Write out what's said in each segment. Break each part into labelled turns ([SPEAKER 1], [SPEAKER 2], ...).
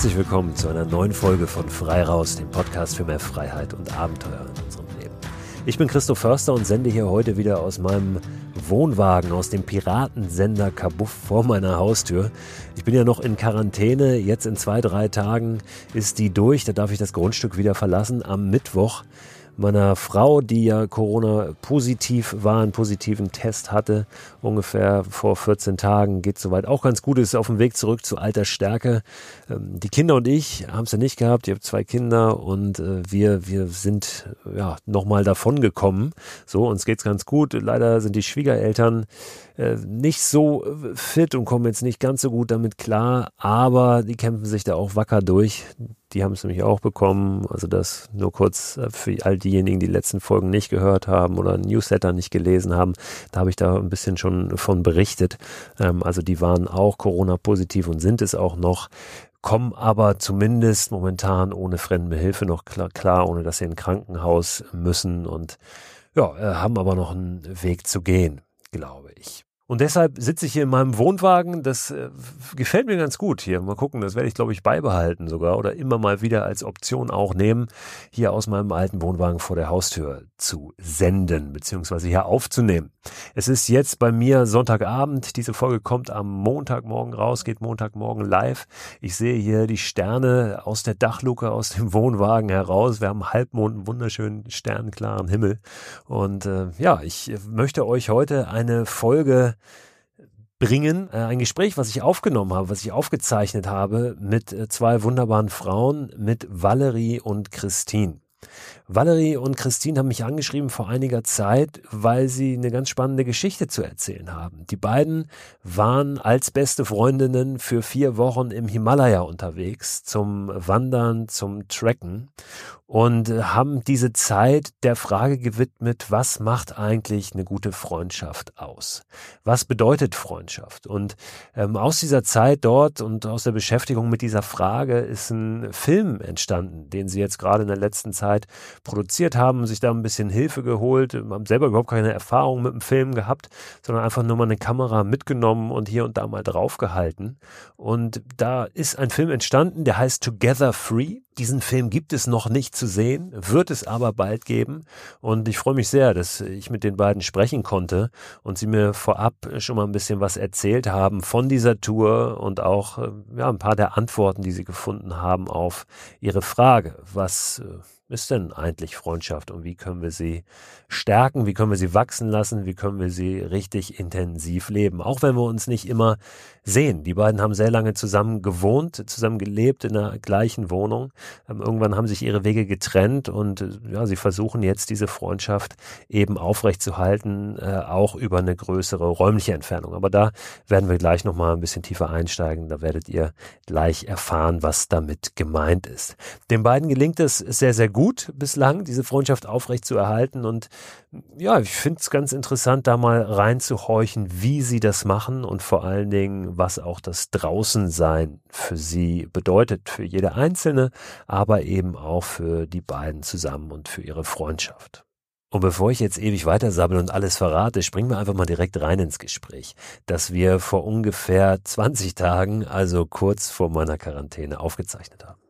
[SPEAKER 1] Herzlich willkommen zu einer neuen Folge von Frei Raus, dem Podcast für mehr Freiheit und Abenteuer in unserem Leben. Ich bin Christoph Förster und sende hier heute wieder aus meinem Wohnwagen, aus dem Piratensender Kabuff vor meiner Haustür. Ich bin ja noch in Quarantäne, jetzt in zwei, drei Tagen ist die durch, da darf ich das Grundstück wieder verlassen am Mittwoch meiner Frau, die ja Corona positiv war, einen positiven Test hatte, ungefähr vor 14 Tagen, geht soweit auch ganz gut, ist auf dem Weg zurück zu alter Stärke. Ähm, die Kinder und ich haben es ja nicht gehabt, ich habe zwei Kinder und äh, wir, wir sind ja nochmal davon gekommen. So, uns geht's ganz gut. Leider sind die Schwiegereltern äh, nicht so fit und kommen jetzt nicht ganz so gut damit klar, aber die kämpfen sich da auch wacker durch. Die haben es nämlich auch bekommen. Also das nur kurz äh, für all diejenigen, die, die letzten Folgen nicht gehört haben oder Newsletter nicht gelesen haben. Da habe ich da ein bisschen schon von berichtet. Ähm, also die waren auch Corona-positiv und sind es auch noch kommen aber zumindest momentan ohne fremde Hilfe noch klar, klar, ohne dass sie in ein Krankenhaus müssen und ja, äh, haben aber noch einen Weg zu gehen, glaube ich. Und deshalb sitze ich hier in meinem Wohnwagen. Das äh, gefällt mir ganz gut hier. Mal gucken, das werde ich, glaube ich, beibehalten sogar oder immer mal wieder als Option auch nehmen, hier aus meinem alten Wohnwagen vor der Haustür zu senden, beziehungsweise hier aufzunehmen. Es ist jetzt bei mir Sonntagabend. Diese Folge kommt am Montagmorgen raus, geht Montagmorgen live. Ich sehe hier die Sterne aus der Dachluke aus dem Wohnwagen heraus. Wir haben Halbmond, einen wunderschönen sternklaren Himmel. Und äh, ja, ich möchte euch heute eine Folge bringen. Äh, ein Gespräch, was ich aufgenommen habe, was ich aufgezeichnet habe mit äh, zwei wunderbaren Frauen, mit Valerie und Christine. Valerie und Christine haben mich angeschrieben vor einiger Zeit, weil sie eine ganz spannende Geschichte zu erzählen haben. Die beiden waren als beste Freundinnen für vier Wochen im Himalaya unterwegs zum Wandern, zum Trekken und haben diese Zeit der Frage gewidmet, was macht eigentlich eine gute Freundschaft aus? Was bedeutet Freundschaft? Und ähm, aus dieser Zeit dort und aus der Beschäftigung mit dieser Frage ist ein Film entstanden, den sie jetzt gerade in der letzten Zeit produziert haben, sich da ein bisschen Hilfe geholt, haben selber überhaupt keine Erfahrung mit dem Film gehabt, sondern einfach nur mal eine Kamera mitgenommen und hier und da mal draufgehalten. Und da ist ein Film entstanden, der heißt Together Free. Diesen Film gibt es noch nicht zu sehen, wird es aber bald geben. Und ich freue mich sehr, dass ich mit den beiden sprechen konnte und sie mir vorab schon mal ein bisschen was erzählt haben von dieser Tour und auch ja, ein paar der Antworten, die sie gefunden haben auf ihre Frage, was äh, ist denn eigentlich Freundschaft und wie können wir sie stärken, wie können wir sie wachsen lassen, wie können wir sie richtig intensiv leben, auch wenn wir uns nicht immer sehen. Die beiden haben sehr lange zusammen gewohnt, zusammen gelebt in der gleichen Wohnung. Ähm, irgendwann haben sich ihre Wege getrennt und äh, ja, sie versuchen jetzt diese Freundschaft eben aufrechtzuerhalten, äh, auch über eine größere räumliche Entfernung. Aber da werden wir gleich nochmal ein bisschen tiefer einsteigen. Da werdet ihr gleich erfahren, was damit gemeint ist. Den beiden gelingt es sehr, sehr gut bislang, diese Freundschaft aufrechtzuerhalten und ja, ich finde es ganz interessant, da mal reinzuhorchen, wie sie das machen und vor allen Dingen, was auch das Draußensein für sie bedeutet, für jede Einzelne, aber eben auch für die beiden zusammen und für ihre Freundschaft. Und bevor ich jetzt ewig weitersabbel und alles verrate, springen wir einfach mal direkt rein ins Gespräch, das wir vor ungefähr 20 Tagen, also kurz vor meiner Quarantäne, aufgezeichnet haben.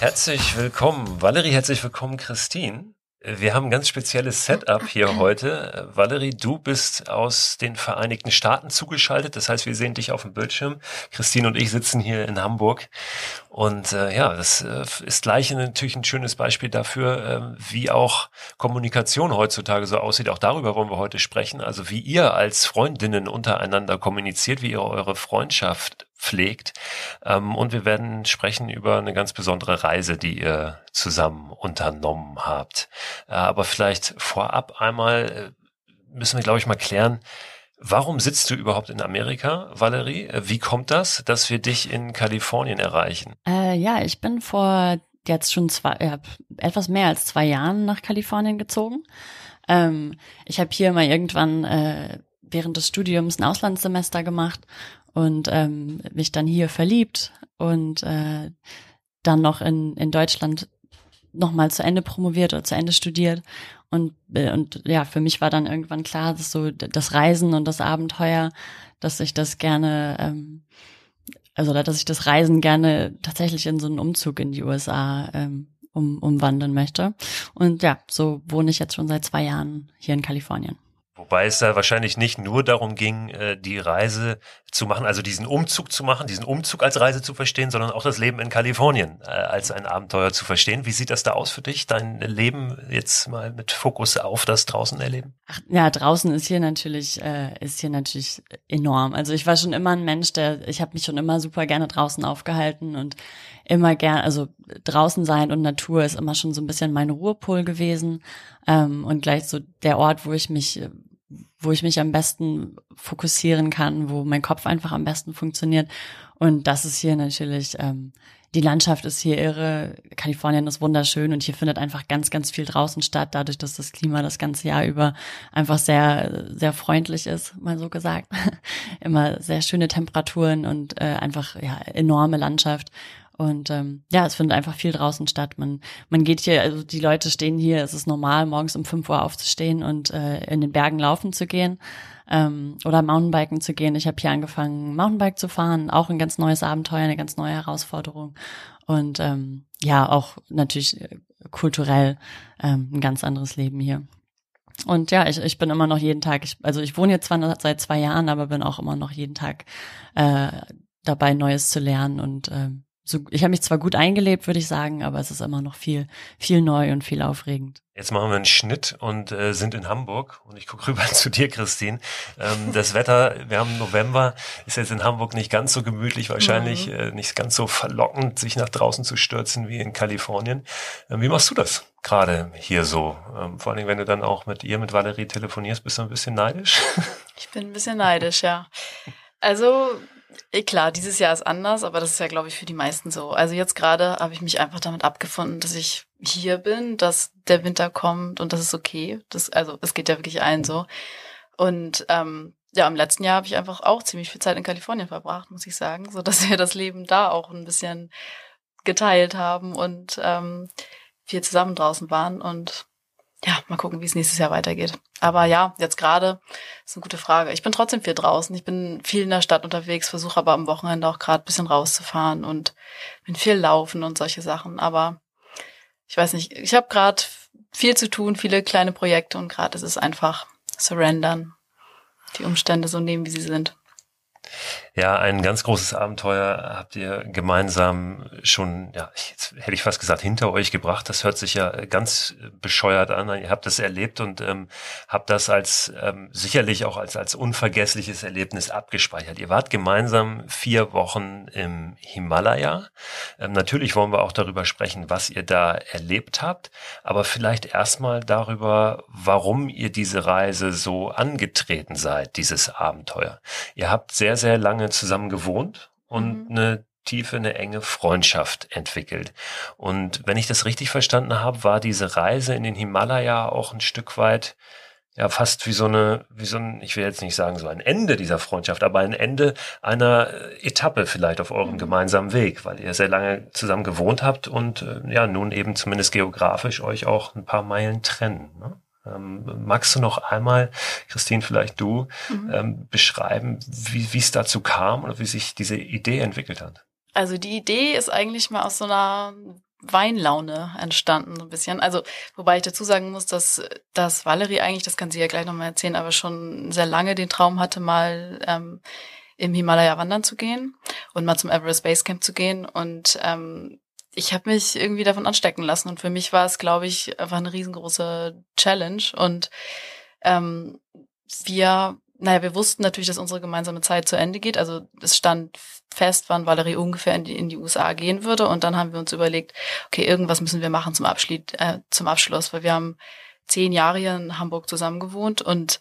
[SPEAKER 1] Herzlich willkommen, Valerie, herzlich willkommen, Christine. Wir haben ein ganz spezielles Setup hier heute. Valerie, du bist aus den Vereinigten Staaten zugeschaltet. Das heißt, wir sehen dich auf dem Bildschirm. Christine und ich sitzen hier in Hamburg. Und äh, ja, das äh, ist gleich natürlich ein schönes Beispiel dafür, äh, wie auch Kommunikation heutzutage so aussieht. Auch darüber wollen wir heute sprechen. Also wie ihr als Freundinnen untereinander kommuniziert, wie ihr eure Freundschaft pflegt. Ähm, und wir werden sprechen über eine ganz besondere Reise, die ihr zusammen unternommen habt. Äh, aber vielleicht vorab einmal äh, müssen wir, glaube ich, mal klären, Warum sitzt du überhaupt in Amerika, Valerie? Äh, wie kommt das, dass wir dich in Kalifornien erreichen?
[SPEAKER 2] Äh, ja, ich bin vor jetzt schon zwei, äh, etwas mehr als zwei Jahren nach Kalifornien gezogen. Ähm, ich habe hier mal irgendwann äh, während des Studiums ein Auslandssemester gemacht und ähm, mich dann hier verliebt und äh, dann noch in, in Deutschland nochmal zu Ende promoviert oder zu Ende studiert. Und, äh, und ja, für mich war dann irgendwann klar, dass so das Reisen und das Abenteuer, dass ich das gerne ähm, also dass ich das Reisen gerne tatsächlich in so einen Umzug in die USA ähm, um, umwandeln möchte. Und ja, so wohne ich jetzt schon seit zwei Jahren hier in Kalifornien.
[SPEAKER 1] Wobei es da wahrscheinlich nicht nur darum ging, äh, die Reise zu machen, also diesen Umzug zu machen, diesen Umzug als Reise zu verstehen, sondern auch das Leben in Kalifornien äh, als ein Abenteuer zu verstehen. Wie sieht das da aus für dich, dein Leben jetzt mal mit Fokus auf das draußen erleben?
[SPEAKER 2] Ach, ja, draußen ist hier natürlich äh, ist hier natürlich enorm. Also ich war schon immer ein Mensch, der ich habe mich schon immer super gerne draußen aufgehalten und immer gern, also draußen sein und Natur ist immer schon so ein bisschen mein Ruhepol gewesen ähm, und gleich so der Ort, wo ich mich wo ich mich am besten fokussieren kann, wo mein Kopf einfach am besten funktioniert. Und das ist hier natürlich, ähm, die Landschaft ist hier irre, Kalifornien ist wunderschön und hier findet einfach ganz, ganz viel draußen statt, dadurch, dass das Klima das ganze Jahr über einfach sehr, sehr freundlich ist, mal so gesagt. Immer sehr schöne Temperaturen und äh, einfach ja enorme Landschaft. Und ähm, ja, es findet einfach viel draußen statt. Man, man geht hier, also die Leute stehen hier, es ist normal, morgens um fünf Uhr aufzustehen und äh, in den Bergen laufen zu gehen ähm, oder Mountainbiken zu gehen. Ich habe hier angefangen, Mountainbike zu fahren, auch ein ganz neues Abenteuer, eine ganz neue Herausforderung. Und ähm, ja, auch natürlich äh, kulturell ähm, ein ganz anderes Leben hier. Und ja, ich, ich bin immer noch jeden Tag, ich, also ich wohne jetzt zwar seit zwei Jahren, aber bin auch immer noch jeden Tag äh, dabei, Neues zu lernen und äh, so, ich habe mich zwar gut eingelebt, würde ich sagen, aber es ist immer noch viel, viel neu und viel aufregend.
[SPEAKER 1] Jetzt machen wir einen Schnitt und äh, sind in Hamburg und ich gucke rüber zu dir, Christine. Ähm, das Wetter, wir haben November, ist jetzt in Hamburg nicht ganz so gemütlich, wahrscheinlich mhm. äh, nicht ganz so verlockend, sich nach draußen zu stürzen wie in Kalifornien. Ähm, wie machst du das gerade hier so? Ähm, vor allen Dingen, wenn du dann auch mit ihr, mit Valerie telefonierst, bist du ein bisschen neidisch?
[SPEAKER 3] Ich bin ein bisschen neidisch, ja. Also klar, dieses Jahr ist anders, aber das ist ja, glaube ich, für die meisten so. Also jetzt gerade habe ich mich einfach damit abgefunden, dass ich hier bin, dass der Winter kommt und das ist okay. Das, also es geht ja wirklich allen so. Und ähm, ja, im letzten Jahr habe ich einfach auch ziemlich viel Zeit in Kalifornien verbracht, muss ich sagen, so dass wir das Leben da auch ein bisschen geteilt haben und ähm, wir zusammen draußen waren und ja, mal gucken, wie es nächstes Jahr weitergeht. Aber ja, jetzt gerade ist eine gute Frage. Ich bin trotzdem viel draußen. Ich bin viel in der Stadt unterwegs, versuche aber am Wochenende auch gerade bisschen rauszufahren und bin viel laufen und solche Sachen. Aber ich weiß nicht, ich habe gerade viel zu tun, viele kleine Projekte und gerade ist es einfach surrendern, die Umstände so nehmen, wie sie sind.
[SPEAKER 1] Ja, ein ganz großes Abenteuer habt ihr gemeinsam schon, ja, jetzt hätte ich fast gesagt, hinter euch gebracht. Das hört sich ja ganz bescheuert an. Ihr habt das erlebt und ähm, habt das als ähm, sicherlich auch als, als unvergessliches Erlebnis abgespeichert. Ihr wart gemeinsam vier Wochen im Himalaya. Ähm, natürlich wollen wir auch darüber sprechen, was ihr da erlebt habt, aber vielleicht erstmal darüber, warum ihr diese Reise so angetreten seid, dieses Abenteuer. Ihr habt sehr, sehr lange lange zusammen gewohnt und mhm. eine tiefe, eine enge Freundschaft entwickelt. Und wenn ich das richtig verstanden habe, war diese Reise in den Himalaya auch ein Stück weit ja fast wie so eine, wie so ein, ich will jetzt nicht sagen so ein Ende dieser Freundschaft, aber ein Ende einer Etappe vielleicht auf eurem mhm. gemeinsamen Weg, weil ihr sehr lange zusammen gewohnt habt und äh, ja nun eben zumindest geografisch euch auch ein paar Meilen trennen. Ne? Ähm, magst du noch einmal, Christine, vielleicht du, mhm. ähm, beschreiben, wie es dazu kam oder wie sich diese Idee entwickelt hat?
[SPEAKER 3] Also die Idee ist eigentlich mal aus so einer Weinlaune entstanden, so ein bisschen. Also, wobei ich dazu sagen muss, dass, dass Valerie eigentlich, das kann sie ja gleich nochmal erzählen, aber schon sehr lange den Traum hatte, mal ähm, im Himalaya wandern zu gehen und mal zum Everest Base Camp zu gehen. Und ähm, ich habe mich irgendwie davon anstecken lassen und für mich war es, glaube ich, einfach eine riesengroße Challenge und ähm, wir, naja, wir wussten natürlich, dass unsere gemeinsame Zeit zu Ende geht. Also es stand fest, wann Valerie ungefähr in die, in die USA gehen würde und dann haben wir uns überlegt, okay, irgendwas müssen wir machen zum Abschluss, äh, zum Abschluss, weil wir haben zehn Jahre hier in Hamburg zusammen gewohnt und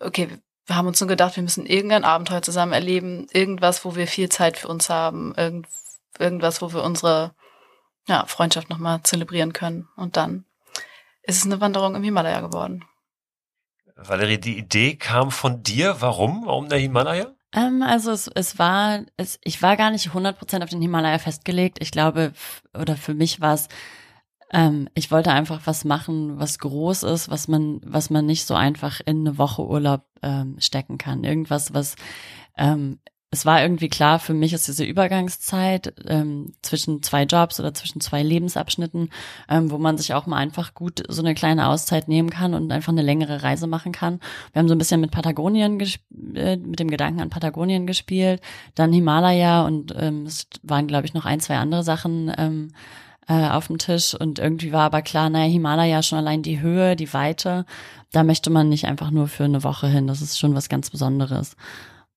[SPEAKER 3] okay, wir haben uns nur gedacht, wir müssen irgendein Abenteuer zusammen erleben, irgendwas, wo wir viel Zeit für uns haben, irgend, irgendwas, wo wir unsere ja, Freundschaft nochmal zelebrieren können. Und dann ist es eine Wanderung im Himalaya geworden.
[SPEAKER 1] Valerie, die Idee kam von dir. Warum? Warum der Himalaya?
[SPEAKER 2] Ähm, also es, es war, es, ich war gar nicht 100% auf den Himalaya festgelegt. Ich glaube, oder für mich war es, ähm, ich wollte einfach was machen, was groß ist, was man, was man nicht so einfach in eine Woche Urlaub ähm, stecken kann. Irgendwas, was ähm, es war irgendwie klar, für mich ist diese Übergangszeit ähm, zwischen zwei Jobs oder zwischen zwei Lebensabschnitten, ähm, wo man sich auch mal einfach gut so eine kleine Auszeit nehmen kann und einfach eine längere Reise machen kann. Wir haben so ein bisschen mit Patagonien äh, mit dem Gedanken an Patagonien gespielt, dann Himalaya und ähm, es waren, glaube ich, noch ein, zwei andere Sachen ähm, äh, auf dem Tisch und irgendwie war aber klar, naja, Himalaya schon allein die Höhe, die Weite, da möchte man nicht einfach nur für eine Woche hin. Das ist schon was ganz Besonderes.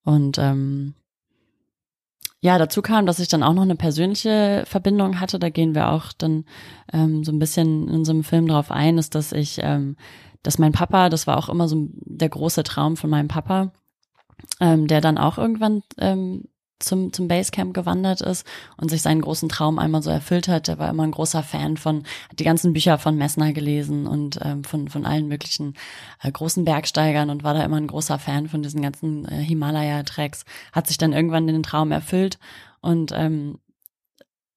[SPEAKER 2] Und ähm, ja, dazu kam, dass ich dann auch noch eine persönliche Verbindung hatte. Da gehen wir auch dann ähm, so ein bisschen in unserem Film drauf ein, ist, dass ich, ähm, dass mein Papa, das war auch immer so der große Traum von meinem Papa, ähm, der dann auch irgendwann ähm, zum, zum Basecamp gewandert ist und sich seinen großen Traum einmal so erfüllt hat. Der war immer ein großer Fan von, hat die ganzen Bücher von Messner gelesen und ähm, von, von allen möglichen äh, großen Bergsteigern und war da immer ein großer Fan von diesen ganzen äh, Himalaya-Tracks. Hat sich dann irgendwann den Traum erfüllt und ähm,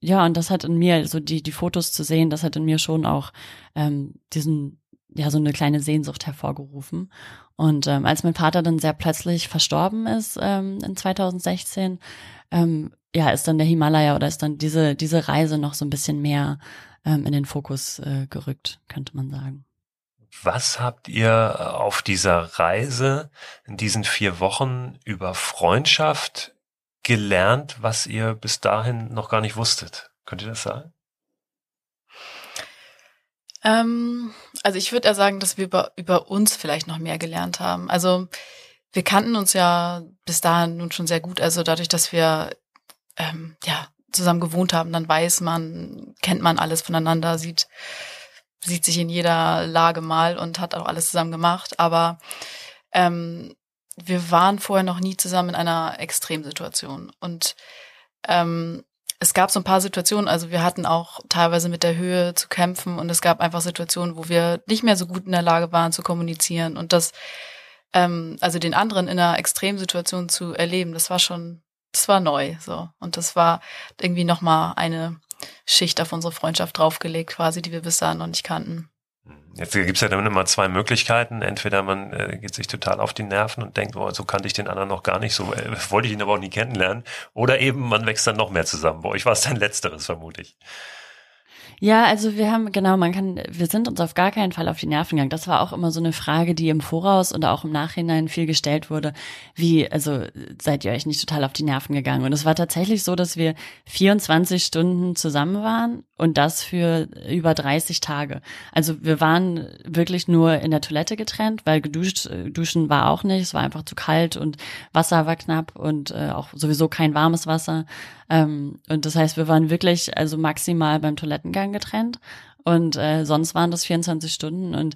[SPEAKER 2] ja, und das hat in mir, so die, die Fotos zu sehen, das hat in mir schon auch ähm, diesen ja so eine kleine Sehnsucht hervorgerufen. Und ähm, als mein Vater dann sehr plötzlich verstorben ist ähm, in 2016, ähm, ja, ist dann der Himalaya oder ist dann diese diese Reise noch so ein bisschen mehr ähm, in den Fokus äh, gerückt, könnte man sagen.
[SPEAKER 1] Was habt ihr auf dieser Reise in diesen vier Wochen über Freundschaft gelernt, was ihr bis dahin noch gar nicht wusstet? Könnt ihr das sagen?
[SPEAKER 3] Ähm, also ich würde eher sagen, dass wir über, über uns vielleicht noch mehr gelernt haben. Also wir kannten uns ja bis dahin nun schon sehr gut. Also dadurch, dass wir ähm, ja zusammen gewohnt haben, dann weiß man, kennt man alles voneinander, sieht sieht sich in jeder Lage mal und hat auch alles zusammen gemacht. Aber ähm, wir waren vorher noch nie zusammen in einer Extremsituation und ähm, es gab so ein paar Situationen, also wir hatten auch teilweise mit der Höhe zu kämpfen und es gab einfach Situationen, wo wir nicht mehr so gut in der Lage waren zu kommunizieren und das, ähm, also den anderen in einer Extremsituation zu erleben, das war schon, das war neu, so und das war irgendwie noch mal eine Schicht auf unsere Freundschaft draufgelegt, quasi, die wir bis dahin noch nicht kannten.
[SPEAKER 1] Jetzt gibt es ja dann immer zwei Möglichkeiten. Entweder man äh, geht sich total auf die Nerven und denkt, oh, so kannte ich den anderen noch gar nicht, so äh, wollte ich ihn aber auch nie kennenlernen. Oder eben man wächst dann noch mehr zusammen. Bei euch war es dann letzteres, vermute ich.
[SPEAKER 2] Ja, also wir haben, genau, man kann, wir sind uns auf gar keinen Fall auf die Nerven gegangen. Das war auch immer so eine Frage, die im Voraus und auch im Nachhinein viel gestellt wurde. Wie, also seid ihr euch nicht total auf die Nerven gegangen? Und es war tatsächlich so, dass wir 24 Stunden zusammen waren und das für über 30 Tage. Also wir waren wirklich nur in der Toilette getrennt, weil geduscht, äh, duschen war auch nicht, es war einfach zu kalt und Wasser war knapp und äh, auch sowieso kein warmes Wasser. Ähm, und das heißt, wir waren wirklich also maximal beim Toilettengang getrennt. Und äh, sonst waren das 24 Stunden. Und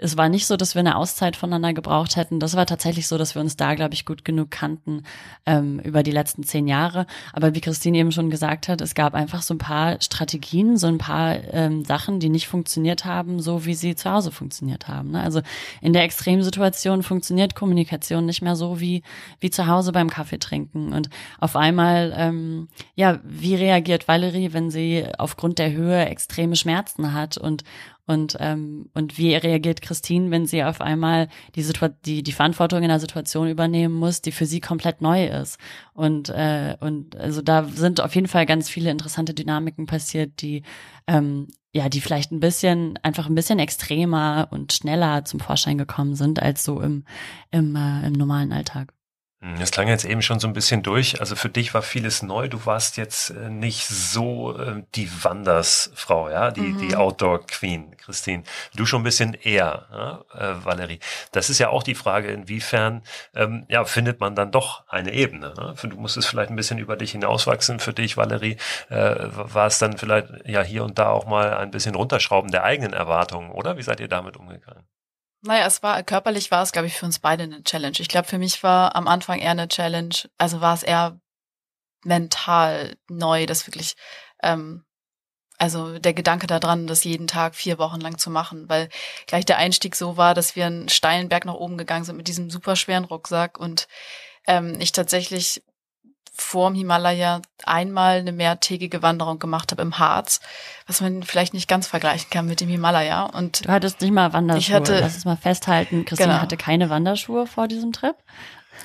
[SPEAKER 2] es war nicht so, dass wir eine Auszeit voneinander gebraucht hätten. Das war tatsächlich so, dass wir uns da, glaube ich, gut genug kannten ähm, über die letzten zehn Jahre. Aber wie Christine eben schon gesagt hat, es gab einfach so ein paar Strategien, so ein paar ähm, Sachen, die nicht funktioniert haben, so wie sie zu Hause funktioniert haben. Ne? Also in der Extremsituation funktioniert Kommunikation nicht mehr so wie wie zu Hause beim Kaffee trinken. Und auf einmal, ähm, ja, wie reagiert Valerie, wenn sie aufgrund der Höhe extreme Schmerzen hat und und, ähm, und wie reagiert Christine, wenn sie auf einmal die, Situa die, die Verantwortung in einer Situation übernehmen muss, die für sie komplett neu ist. Und, äh, und also da sind auf jeden Fall ganz viele interessante Dynamiken passiert, die ähm, ja, die vielleicht ein bisschen, einfach ein bisschen extremer und schneller zum Vorschein gekommen sind als so im, im, äh, im normalen Alltag.
[SPEAKER 1] Hm, das klang jetzt eben schon so ein bisschen durch. Also für dich war vieles neu. Du warst jetzt äh, nicht so äh, die Wandersfrau, ja, die, mhm. die Outdoor Queen, Christine. Du schon ein bisschen eher, ja, äh, Valerie. Das ist ja auch die Frage, inwiefern ähm, ja, findet man dann doch eine Ebene. Ne? Du musstest vielleicht ein bisschen über dich hinauswachsen. Für dich, Valerie, äh, war es dann vielleicht ja hier und da auch mal ein bisschen runterschrauben der eigenen Erwartungen, oder? Wie seid ihr damit umgegangen?
[SPEAKER 3] Naja, es war, körperlich war es, glaube ich, für uns beide eine Challenge. Ich glaube, für mich war am Anfang eher eine Challenge, also war es eher mental neu, das wirklich, ähm, also der Gedanke daran, das jeden Tag vier Wochen lang zu machen, weil gleich der Einstieg so war, dass wir einen steilen Berg nach oben gegangen sind mit diesem super schweren Rucksack und ähm, ich tatsächlich vorm Himalaya einmal eine mehrtägige Wanderung gemacht habe im Harz, was man vielleicht nicht ganz vergleichen kann mit dem Himalaya. Und
[SPEAKER 2] du hattest nicht mal Wanderschuhe. Ich hatte, Lass es mal festhalten. Christine genau. hatte keine Wanderschuhe vor diesem Trip.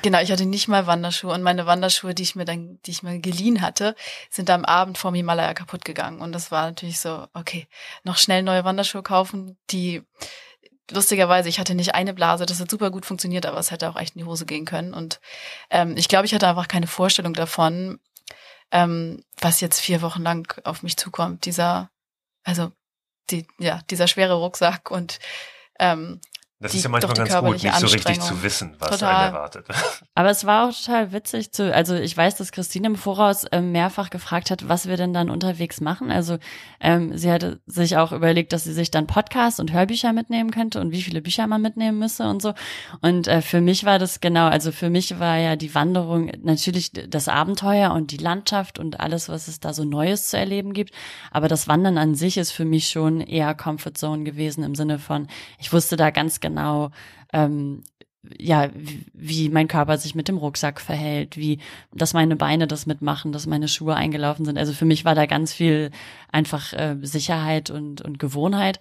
[SPEAKER 3] Genau, ich hatte nicht mal Wanderschuhe und meine Wanderschuhe, die ich mir dann, die ich mir geliehen hatte, sind am Abend vor Himalaya kaputt gegangen. Und das war natürlich so, okay, noch schnell neue Wanderschuhe kaufen, die lustigerweise, ich hatte nicht eine Blase, das hat super gut funktioniert, aber es hätte auch echt in die Hose gehen können. Und ähm, ich glaube, ich hatte einfach keine Vorstellung davon, ähm, was jetzt vier Wochen lang auf mich zukommt. Dieser, also die, ja, dieser schwere Rucksack und ähm,
[SPEAKER 4] das ist ja manchmal ganz gut, nicht so richtig zu wissen, was total. einen erwartet.
[SPEAKER 2] Aber es war auch total witzig zu, also ich weiß, dass Christine im Voraus äh, mehrfach gefragt hat, was wir denn dann unterwegs machen. Also ähm, sie hatte sich auch überlegt, dass sie sich dann Podcasts und Hörbücher mitnehmen könnte und wie viele Bücher man mitnehmen müsse und so. Und äh, für mich war das genau, also für mich war ja die Wanderung natürlich das Abenteuer und die Landschaft und alles, was es da so Neues zu erleben gibt. Aber das Wandern an sich ist für mich schon eher Comfort Zone gewesen im Sinne von, ich wusste da ganz genau, genau, ähm, ja, wie, mein Körper sich mit dem Rucksack verhält, wie, dass meine Beine das mitmachen, dass meine Schuhe eingelaufen sind. Also für mich war da ganz viel einfach äh, Sicherheit und, und Gewohnheit.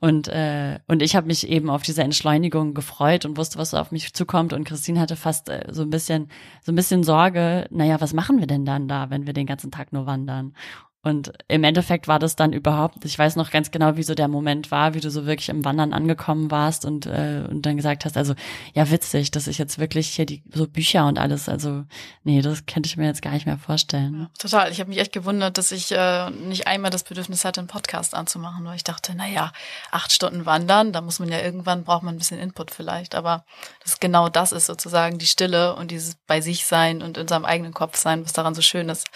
[SPEAKER 2] Und, äh, und ich habe mich eben auf diese Entschleunigung gefreut und wusste, was so auf mich zukommt. Und Christine hatte fast äh, so ein bisschen, so ein bisschen Sorge, naja, was machen wir denn dann da, wenn wir den ganzen Tag nur wandern? Und im Endeffekt war das dann überhaupt, ich weiß noch ganz genau, wie so der Moment war, wie du so wirklich im Wandern angekommen warst und, äh, und dann gesagt hast, also ja witzig, dass ich jetzt wirklich hier die so Bücher und alles, also nee, das könnte ich mir jetzt gar nicht mehr vorstellen.
[SPEAKER 3] Ja, total, ich habe mich echt gewundert, dass ich äh, nicht einmal das Bedürfnis hatte, einen Podcast anzumachen, weil ich dachte, na ja, acht Stunden wandern, da muss man ja irgendwann, braucht man ein bisschen Input vielleicht, aber das genau das ist sozusagen die Stille und dieses bei sich sein und in seinem eigenen Kopf sein, was daran so schön ist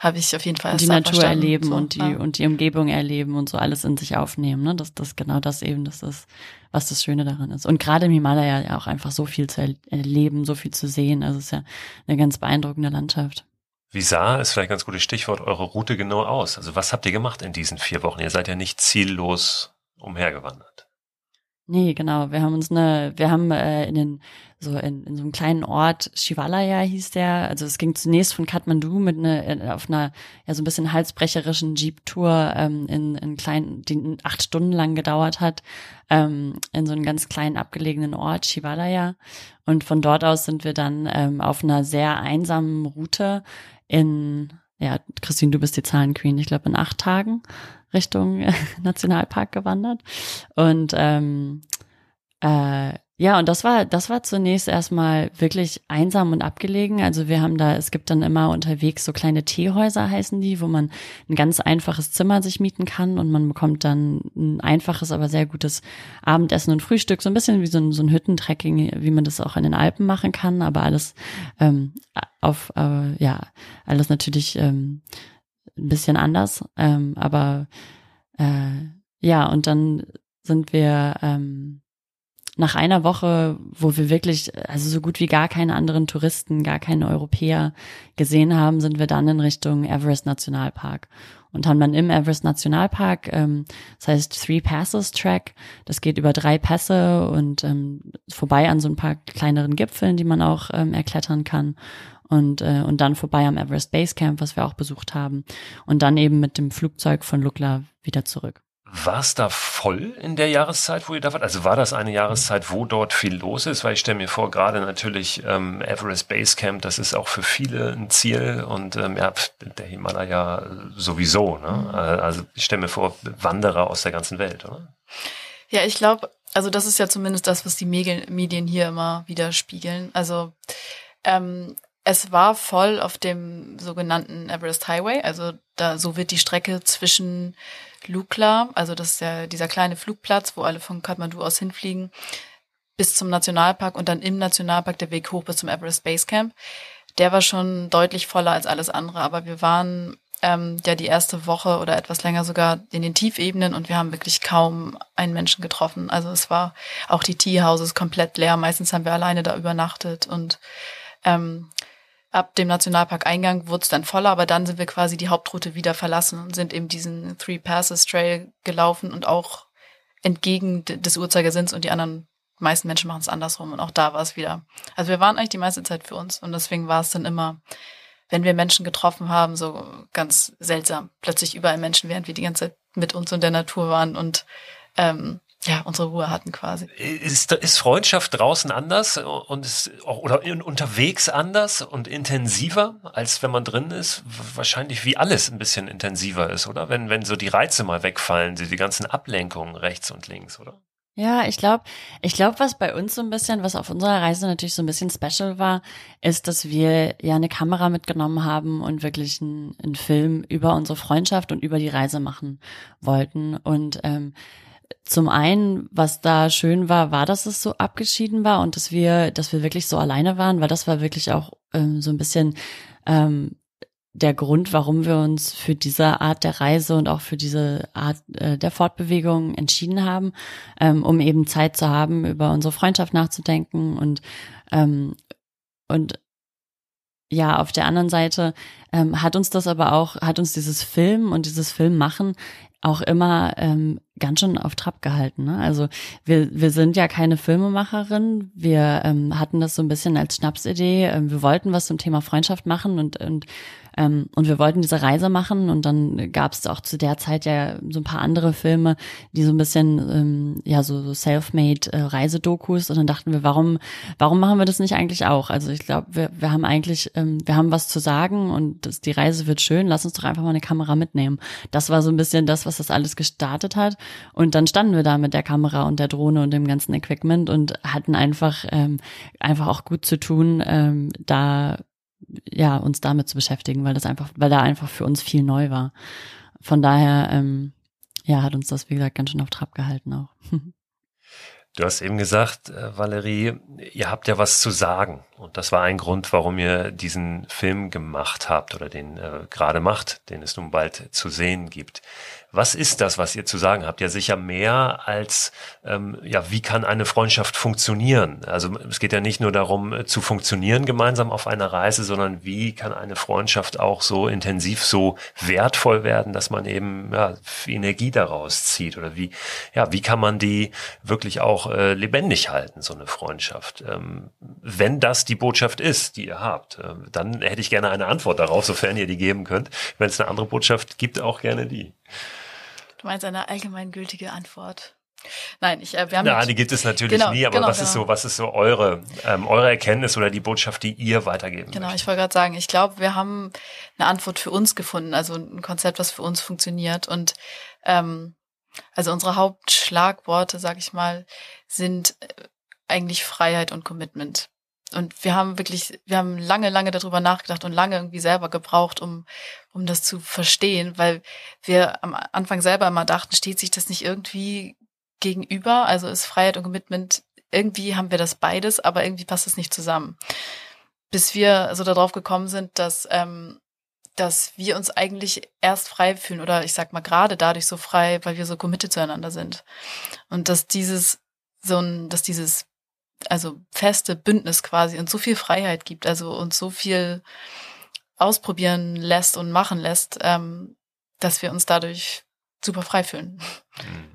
[SPEAKER 3] habe ich auf jeden Fall
[SPEAKER 2] die Natur erleben so, und die ja. und die Umgebung erleben und so alles in sich aufnehmen. Ne? Das das genau das eben, das ist was das Schöne daran ist. Und gerade im Himalaya ja auch einfach so viel zu erleben, so viel zu sehen. Also es ist ja eine ganz beeindruckende Landschaft.
[SPEAKER 4] Wie sah, ist vielleicht ein ganz gutes Stichwort, eure Route genau aus? Also was habt ihr gemacht in diesen vier Wochen? Ihr seid ja nicht ziellos umhergewandert.
[SPEAKER 2] Nee, genau. Wir haben uns eine, wir haben äh, in den, so in, in so einem kleinen Ort, Shivalaya hieß der, also es ging zunächst von Kathmandu mit ne, auf einer ja so ein bisschen halsbrecherischen Jeep-Tour ähm, in, in kleinen, die acht Stunden lang gedauert hat, ähm, in so einen ganz kleinen abgelegenen Ort, Shivalaya. Und von dort aus sind wir dann ähm, auf einer sehr einsamen Route in ja, Christine, du bist die Zahlenqueen, ich glaube in acht Tagen Richtung Nationalpark gewandert. Und ähm, äh, ja, und das war, das war zunächst erstmal wirklich einsam und abgelegen. Also wir haben da, es gibt dann immer unterwegs so kleine Teehäuser heißen die, wo man ein ganz einfaches Zimmer sich mieten kann und man bekommt dann ein einfaches, aber sehr gutes Abendessen und Frühstück. So ein bisschen wie so ein, so ein Hüttentrekking, wie man das auch in den Alpen machen kann, aber alles ähm, auf, äh, ja, alles natürlich ähm, ein bisschen anders. Ähm, aber äh, ja, und dann sind wir ähm, nach einer Woche, wo wir wirklich, also so gut wie gar keine anderen Touristen, gar keine Europäer gesehen haben, sind wir dann in Richtung Everest Nationalpark und haben dann im Everest Nationalpark, ähm, das heißt Three Passes Track, das geht über drei Pässe und ähm, vorbei an so ein paar kleineren Gipfeln, die man auch ähm, erklettern kann und, äh, und dann vorbei am Everest Base Camp, was wir auch besucht haben und dann eben mit dem Flugzeug von Lukla wieder zurück.
[SPEAKER 4] War es da voll in der Jahreszeit, wo ihr da wart? Also war das eine Jahreszeit, wo dort viel los ist? Weil ich stelle mir vor, gerade natürlich ähm, Everest Base Camp, das ist auch für viele ein Ziel und ähm, ja, der Himalaya sowieso. Ne? Mhm. Äh, also ich stelle mir vor, Wanderer aus der ganzen Welt, oder?
[SPEAKER 3] Ja, ich glaube, also das ist ja zumindest das, was die Medien hier immer widerspiegeln. Also ähm, es war voll auf dem sogenannten Everest Highway, also da so wird die Strecke zwischen Lukla, also das ist ja dieser kleine Flugplatz, wo alle von Kathmandu aus hinfliegen, bis zum Nationalpark und dann im Nationalpark der Weg hoch bis zum Everest Base Camp. Der war schon deutlich voller als alles andere, aber wir waren ähm, ja die erste Woche oder etwas länger sogar in den Tiefebenen und wir haben wirklich kaum einen Menschen getroffen. Also es war auch die Teehouses komplett leer. Meistens haben wir alleine da übernachtet und ähm, ab dem Nationalpark-Eingang wurde es dann voller, aber dann sind wir quasi die Hauptroute wieder verlassen und sind eben diesen Three Passes Trail gelaufen und auch entgegen des Uhrzeigersinns und die anderen meisten Menschen machen es andersrum und auch da war es wieder. Also wir waren eigentlich die meiste Zeit für uns und deswegen war es dann immer, wenn wir Menschen getroffen haben, so ganz seltsam. Plötzlich überall Menschen, während wir die ganze Zeit mit uns und der Natur waren und ähm, ja, unsere Ruhe hatten quasi.
[SPEAKER 1] Ist, ist Freundschaft draußen anders und ist auch, oder unterwegs anders und intensiver, als wenn man drin ist? Wahrscheinlich wie alles ein bisschen intensiver ist, oder? Wenn, wenn so die Reize mal wegfallen, die, die ganzen Ablenkungen rechts und links, oder?
[SPEAKER 2] Ja, ich glaube, ich glaube, was bei uns so ein bisschen, was auf unserer Reise natürlich so ein bisschen special war, ist, dass wir ja eine Kamera mitgenommen haben und wirklich einen, einen Film über unsere Freundschaft und über die Reise machen wollten. Und ähm, zum einen, was da schön war, war, dass es so abgeschieden war und dass wir, dass wir wirklich so alleine waren, weil das war wirklich auch ähm, so ein bisschen ähm, der Grund, warum wir uns für diese Art der Reise und auch für diese Art äh, der Fortbewegung entschieden haben, ähm, um eben Zeit zu haben, über unsere Freundschaft nachzudenken und ähm, und ja, auf der anderen Seite ähm, hat uns das aber auch, hat uns dieses Film und dieses Film machen auch immer ähm, ganz schön auf Trab gehalten. Ne? Also wir, wir sind ja keine Filmemacherin. Wir ähm, hatten das so ein bisschen als Schnapsidee. Ähm, wir wollten was zum Thema Freundschaft machen und, und ähm, und wir wollten diese Reise machen und dann gab es auch zu der Zeit ja so ein paar andere Filme, die so ein bisschen, ähm, ja, so, so self-made äh, Reisedokus und dann dachten wir, warum, warum machen wir das nicht eigentlich auch? Also ich glaube, wir, wir haben eigentlich, ähm, wir haben was zu sagen und das, die Reise wird schön, lass uns doch einfach mal eine Kamera mitnehmen. Das war so ein bisschen das, was das alles gestartet hat und dann standen wir da mit der Kamera und der Drohne und dem ganzen Equipment und hatten einfach, ähm, einfach auch gut zu tun, ähm, da ja, uns damit zu beschäftigen, weil das einfach, weil da einfach für uns viel neu war. Von daher, ähm, ja, hat uns das, wie gesagt, ganz schön auf Trab gehalten auch.
[SPEAKER 1] Du hast eben gesagt, äh, Valerie, ihr habt ja was zu sagen. Und das war ein Grund, warum ihr diesen Film gemacht habt oder den äh, gerade macht, den es nun bald zu sehen gibt. Was ist das, was ihr zu sagen habt? Ja, sicher mehr als, ähm, ja, wie kann eine Freundschaft funktionieren? Also es geht ja nicht nur darum, äh, zu funktionieren gemeinsam auf einer Reise, sondern wie kann eine Freundschaft auch so intensiv, so wertvoll werden, dass man eben ja, Energie daraus zieht? Oder wie, ja, wie kann man die wirklich auch äh, lebendig halten, so eine Freundschaft? Ähm, wenn das die Botschaft ist, die ihr habt, äh, dann hätte ich gerne eine Antwort darauf, sofern ihr die geben könnt. Wenn es eine andere Botschaft gibt, auch gerne die.
[SPEAKER 3] Du meinst eine allgemeingültige Antwort? Nein, ich, äh, wir haben.
[SPEAKER 1] Nein, die gibt es natürlich genau, nie, aber genau, was genau. ist so, was ist so eure, ähm, eure Erkenntnis oder die Botschaft, die ihr weitergeben
[SPEAKER 3] Genau,
[SPEAKER 1] möchtet?
[SPEAKER 3] ich wollte gerade sagen, ich glaube, wir haben eine Antwort für uns gefunden, also ein Konzept, was für uns funktioniert. Und ähm, also unsere Hauptschlagworte, sag ich mal, sind äh, eigentlich Freiheit und Commitment und wir haben wirklich, wir haben lange, lange darüber nachgedacht und lange irgendwie selber gebraucht, um, um das zu verstehen, weil wir am Anfang selber immer dachten, steht sich das nicht irgendwie gegenüber? Also ist Freiheit und Commitment, irgendwie haben wir das beides, aber irgendwie passt es nicht zusammen. Bis wir so darauf gekommen sind, dass, ähm, dass wir uns eigentlich erst frei fühlen oder ich sag mal gerade dadurch so frei, weil wir so committed zueinander sind. Und dass dieses, so ein, dass dieses also feste Bündnis quasi und so viel Freiheit gibt, also uns so viel ausprobieren lässt und machen lässt, ähm, dass wir uns dadurch super frei fühlen.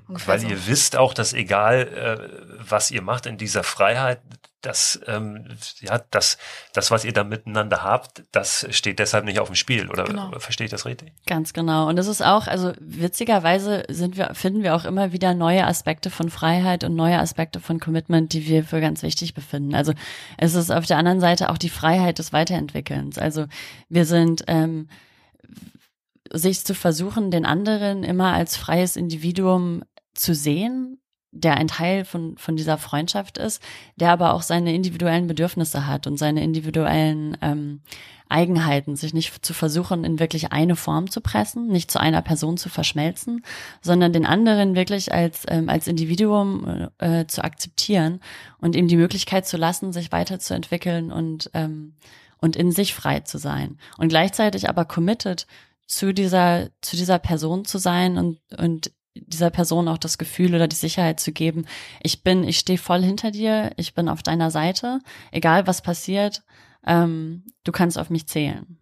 [SPEAKER 1] Mhm. Weil so. ihr wisst auch, dass egal äh, was ihr macht in dieser Freiheit, das, ähm, ja, das, das, was ihr da miteinander habt, das steht deshalb nicht auf dem Spiel, oder genau. verstehe ich das richtig?
[SPEAKER 2] Ganz genau. Und es ist auch, also witzigerweise sind wir, finden wir auch immer wieder neue Aspekte von Freiheit und neue Aspekte von Commitment, die wir für ganz wichtig befinden. Also es ist auf der anderen Seite auch die Freiheit des Weiterentwickelns. Also wir sind ähm, sich zu versuchen, den anderen immer als freies Individuum zu sehen, der ein Teil von, von dieser Freundschaft ist, der aber auch seine individuellen Bedürfnisse hat und seine individuellen ähm, Eigenheiten, sich nicht zu versuchen, in wirklich eine Form zu pressen, nicht zu einer Person zu verschmelzen, sondern den anderen wirklich als, ähm, als Individuum äh, zu akzeptieren und ihm die Möglichkeit zu lassen, sich weiterzuentwickeln und, ähm, und in sich frei zu sein. Und gleichzeitig aber committed zu dieser, zu dieser Person zu sein und, und dieser Person auch das Gefühl oder die Sicherheit zu geben, ich bin, ich stehe voll hinter dir, ich bin auf deiner Seite, egal was passiert, ähm, du kannst auf mich zählen.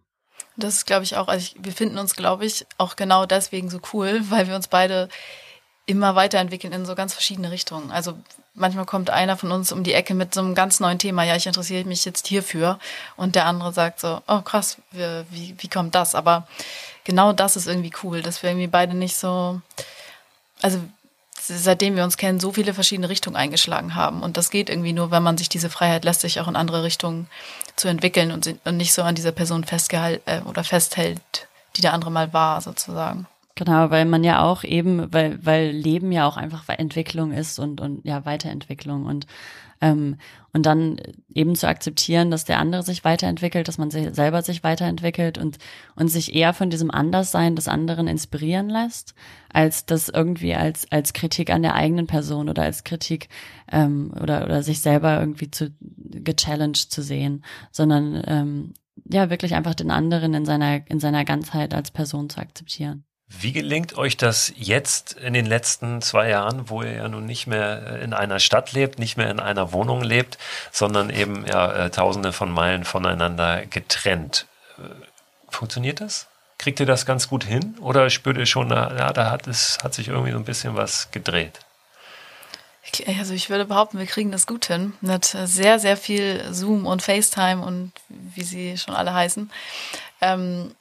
[SPEAKER 3] Das ist, glaube ich, auch, also ich, wir finden uns, glaube ich, auch genau deswegen so cool, weil wir uns beide immer weiterentwickeln in so ganz verschiedene Richtungen. Also manchmal kommt einer von uns um die Ecke mit so einem ganz neuen Thema, ja, ich interessiere mich jetzt hierfür und der andere sagt so, oh krass, wie, wie, kommt das? Aber genau das ist irgendwie cool, dass wir irgendwie beide nicht so, also seitdem wir uns kennen, so viele verschiedene Richtungen eingeschlagen haben. Und das geht irgendwie nur, wenn man sich diese Freiheit lässt, sich auch in andere Richtungen zu entwickeln und, nicht so an dieser Person festgehalten äh, oder festhält, die der andere mal war, sozusagen.
[SPEAKER 2] Genau, weil man ja auch eben, weil, weil Leben ja auch einfach Entwicklung ist und, und ja, Weiterentwicklung und ähm, und dann eben zu akzeptieren, dass der andere sich weiterentwickelt, dass man sich selber sich weiterentwickelt und, und sich eher von diesem Anderssein des anderen inspirieren lässt, als das irgendwie als, als Kritik an der eigenen Person oder als Kritik ähm, oder, oder sich selber irgendwie zu gechallenged zu sehen, sondern ähm, ja, wirklich einfach den anderen in seiner, in seiner Ganzheit als Person zu akzeptieren.
[SPEAKER 4] Wie gelingt euch das jetzt in den letzten zwei Jahren, wo ihr ja nun nicht mehr in einer Stadt lebt, nicht mehr in einer Wohnung lebt, sondern eben ja äh, tausende von Meilen voneinander getrennt? Äh, funktioniert das? Kriegt ihr das ganz gut hin? Oder spürt ihr schon, ja, da hat es, hat sich irgendwie so ein bisschen was gedreht?
[SPEAKER 3] Also ich würde behaupten, wir kriegen das gut hin. Mit sehr, sehr viel Zoom und FaceTime und wie sie schon alle heißen. Ähm,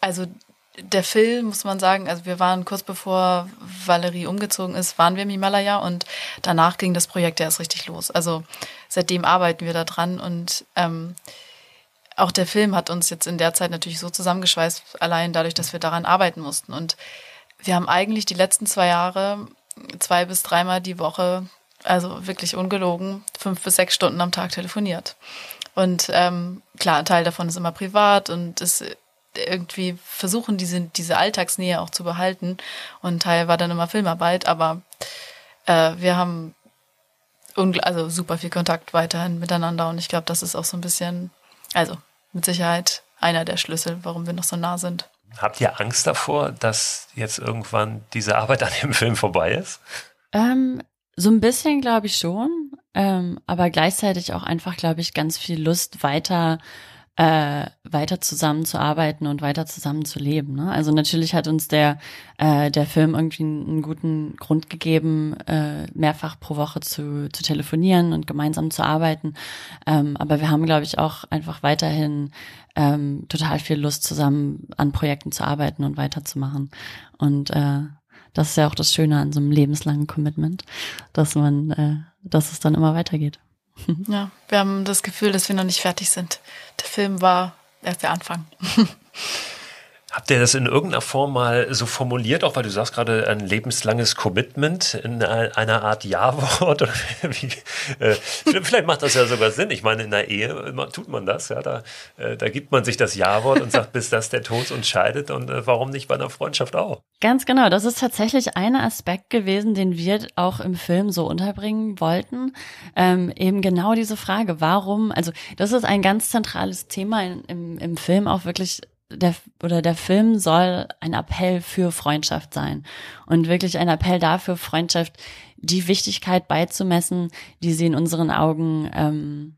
[SPEAKER 3] also der Film, muss man sagen, also wir waren kurz bevor Valerie umgezogen ist, waren wir im Himalaya und danach ging das Projekt erst richtig los. Also seitdem arbeiten wir da dran und ähm, auch der Film hat uns jetzt in der Zeit natürlich so zusammengeschweißt, allein dadurch, dass wir daran arbeiten mussten. Und wir haben eigentlich die letzten zwei Jahre zwei bis dreimal die Woche, also wirklich ungelogen, fünf bis sechs Stunden am Tag telefoniert. Und ähm, klar, ein Teil davon ist immer privat und ist irgendwie versuchen, diese, diese Alltagsnähe auch zu behalten. Und ein Teil war dann immer Filmarbeit, aber äh, wir haben also super viel Kontakt weiterhin miteinander und ich glaube, das ist auch so ein bisschen, also mit Sicherheit einer der Schlüssel, warum wir noch so nah sind.
[SPEAKER 4] Habt ihr Angst davor, dass jetzt irgendwann diese Arbeit an dem Film vorbei ist?
[SPEAKER 2] Ähm, so ein bisschen glaube ich schon, ähm, aber gleichzeitig auch einfach, glaube ich, ganz viel Lust weiter äh, weiter zusammenzuarbeiten und weiter zusammenzuleben. Ne? Also natürlich hat uns der äh, der Film irgendwie einen guten Grund gegeben, äh, mehrfach pro Woche zu, zu telefonieren und gemeinsam zu arbeiten. Ähm, aber wir haben, glaube ich, auch einfach weiterhin ähm, total viel Lust, zusammen an Projekten zu arbeiten und weiterzumachen. Und äh, das ist ja auch das Schöne an so einem lebenslangen Commitment, dass man, äh, dass es dann immer weitergeht.
[SPEAKER 3] Ja, wir haben das Gefühl, dass wir noch nicht fertig sind. Der Film war erst der Anfang.
[SPEAKER 4] Habt ihr das in irgendeiner Form mal so formuliert, auch weil du sagst gerade ein lebenslanges Commitment in einer Art Ja-Wort? äh, vielleicht macht das ja sogar Sinn. Ich meine, in der Ehe tut man das, ja, da, äh, da gibt man sich das Ja-Wort und sagt, bis das der Tod uns scheidet und äh, warum nicht bei einer Freundschaft auch?
[SPEAKER 2] Ganz genau, das ist tatsächlich ein Aspekt gewesen, den wir auch im Film so unterbringen wollten. Ähm, eben genau diese Frage, warum, also das ist ein ganz zentrales Thema in, im, im Film auch wirklich der oder der Film soll ein Appell für Freundschaft sein und wirklich ein Appell dafür, Freundschaft die Wichtigkeit beizumessen, die sie in unseren Augen ähm,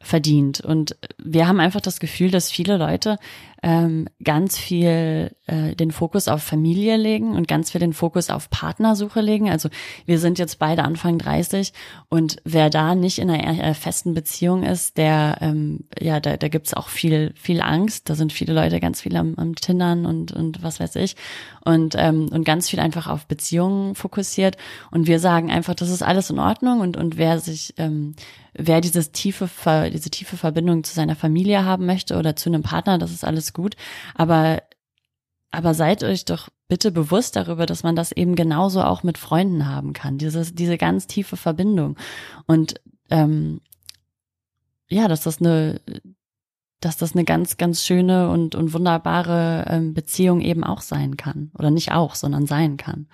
[SPEAKER 2] verdient. Und wir haben einfach das Gefühl, dass viele Leute ähm, ganz viel äh, den Fokus auf Familie legen und ganz viel den Fokus auf Partnersuche legen. Also wir sind jetzt beide Anfang 30 und wer da nicht in einer äh, festen Beziehung ist, der ähm, ja, da, da gibt's auch viel viel Angst. Da sind viele Leute ganz viel am, am Tindern und und was weiß ich und ähm, und ganz viel einfach auf Beziehungen fokussiert. Und wir sagen einfach, das ist alles in Ordnung und und wer sich ähm, wer dieses tiefe, diese tiefe Verbindung zu seiner Familie haben möchte oder zu einem Partner, das ist alles gut. Aber, aber seid euch doch bitte bewusst darüber, dass man das eben genauso auch mit Freunden haben kann. Dieses, diese ganz tiefe Verbindung. Und ähm, ja, dass das eine, dass das eine ganz, ganz schöne und, und wunderbare ähm, Beziehung eben auch sein kann. Oder nicht auch, sondern sein kann.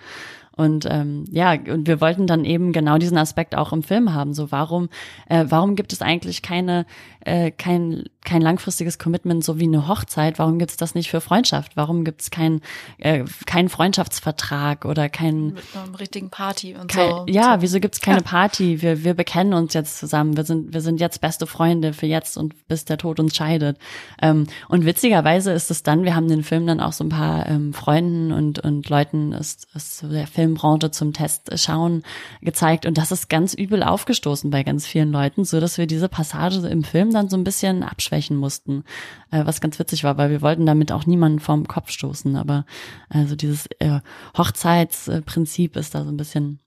[SPEAKER 2] Und ähm, ja, und wir wollten dann eben genau diesen Aspekt auch im Film haben. So, warum, äh, warum gibt es eigentlich keine, äh, kein, kein langfristiges Commitment, so wie eine Hochzeit? Warum gibt es das nicht für Freundschaft? Warum gibt es kein, äh, keinen Freundschaftsvertrag oder kein
[SPEAKER 3] mit einem richtigen Party und
[SPEAKER 2] kein,
[SPEAKER 3] so?
[SPEAKER 2] Ja, so. wieso gibt es keine ja. Party? Wir, wir bekennen uns jetzt zusammen. Wir sind, wir sind jetzt beste Freunde für jetzt und bis der Tod uns scheidet. Ähm, und witzigerweise ist es dann, wir haben den Film dann auch so ein paar ähm, Freunden und, und Leuten ist so der Film Filmbranche zum Test schauen gezeigt und das ist ganz übel aufgestoßen bei ganz vielen Leuten, so dass wir diese Passage im Film dann so ein bisschen abschwächen mussten, äh, was ganz witzig war, weil wir wollten damit auch niemanden vorm Kopf stoßen, aber also dieses äh, Hochzeitsprinzip ist da so ein bisschen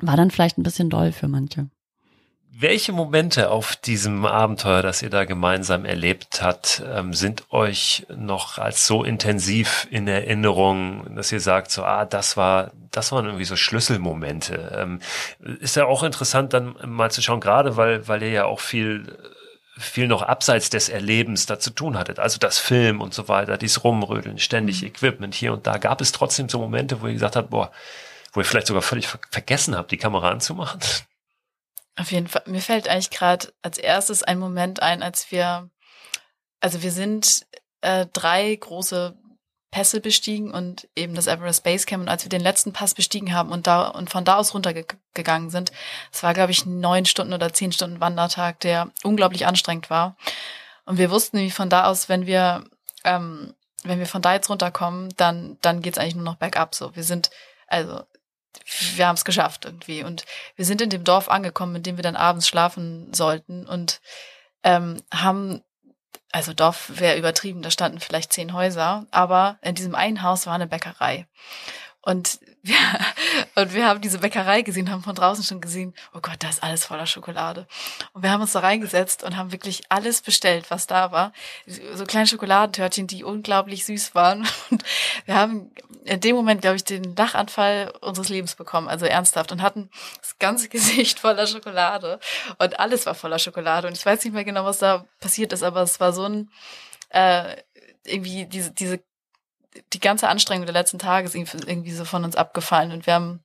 [SPEAKER 2] war dann vielleicht ein bisschen doll für manche.
[SPEAKER 4] Welche Momente auf diesem Abenteuer, das ihr da gemeinsam erlebt habt, ähm, sind euch noch als so intensiv in Erinnerung, dass ihr sagt, so, ah, das war, das waren irgendwie so Schlüsselmomente. Ähm, ist ja auch interessant, dann mal zu schauen, gerade weil, weil ihr ja auch viel viel noch abseits des Erlebens da zu tun hattet. Also das Film und so weiter, dieses Rumrödeln, ständig mhm. Equipment hier und da. Gab es trotzdem so Momente, wo ihr gesagt habt, boah, wo ihr vielleicht sogar völlig vergessen habt, die Kamera anzumachen?
[SPEAKER 3] Auf jeden Fall. Mir fällt eigentlich gerade als erstes ein Moment ein, als wir, also wir sind äh, drei große Pässe bestiegen und eben das Everest Base Camp. Und als wir den letzten Pass bestiegen haben und da und von da aus runtergegangen sind, es war, glaube ich, neun Stunden oder zehn Stunden Wandertag, der unglaublich anstrengend war. Und wir wussten wie von da aus, wenn wir, ähm, wenn wir von da jetzt runterkommen, dann, dann geht's eigentlich nur noch bergab. So, wir sind, also wir haben es geschafft irgendwie. Und wir sind in dem Dorf angekommen, in dem wir dann abends schlafen sollten und ähm, haben, also Dorf wäre übertrieben, da standen vielleicht zehn Häuser, aber in diesem einen Haus war eine Bäckerei. Und wir, und wir haben diese Bäckerei gesehen, haben von draußen schon gesehen, oh Gott, da ist alles voller Schokolade. Und wir haben uns da reingesetzt und haben wirklich alles bestellt, was da war. So kleine Schokoladentörtchen, die unglaublich süß waren. Und wir haben in dem Moment, glaube ich, den Lachanfall unseres Lebens bekommen, also ernsthaft, und hatten das ganze Gesicht voller Schokolade. Und alles war voller Schokolade. Und ich weiß nicht mehr genau, was da passiert ist, aber es war so ein, äh, irgendwie diese, diese die ganze Anstrengung der letzten Tage ist irgendwie so von uns abgefallen und wir haben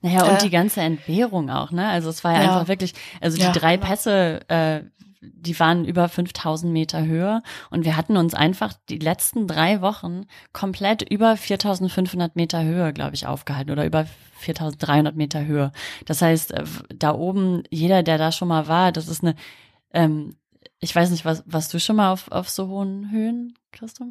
[SPEAKER 2] naja, und äh, die ganze Entbehrung auch, ne? Also es war ja, ja. einfach wirklich, also die ja, drei genau. Pässe, äh, die waren über 5000 Meter Höhe und wir hatten uns einfach die letzten drei Wochen komplett über 4500 Meter Höhe, glaube ich, aufgehalten oder über 4300 Meter Höhe. Das heißt, äh, da oben, jeder, der da schon mal war, das ist eine, ähm, ich weiß nicht, was, was du schon mal auf, auf so hohen Höhen, Christoph?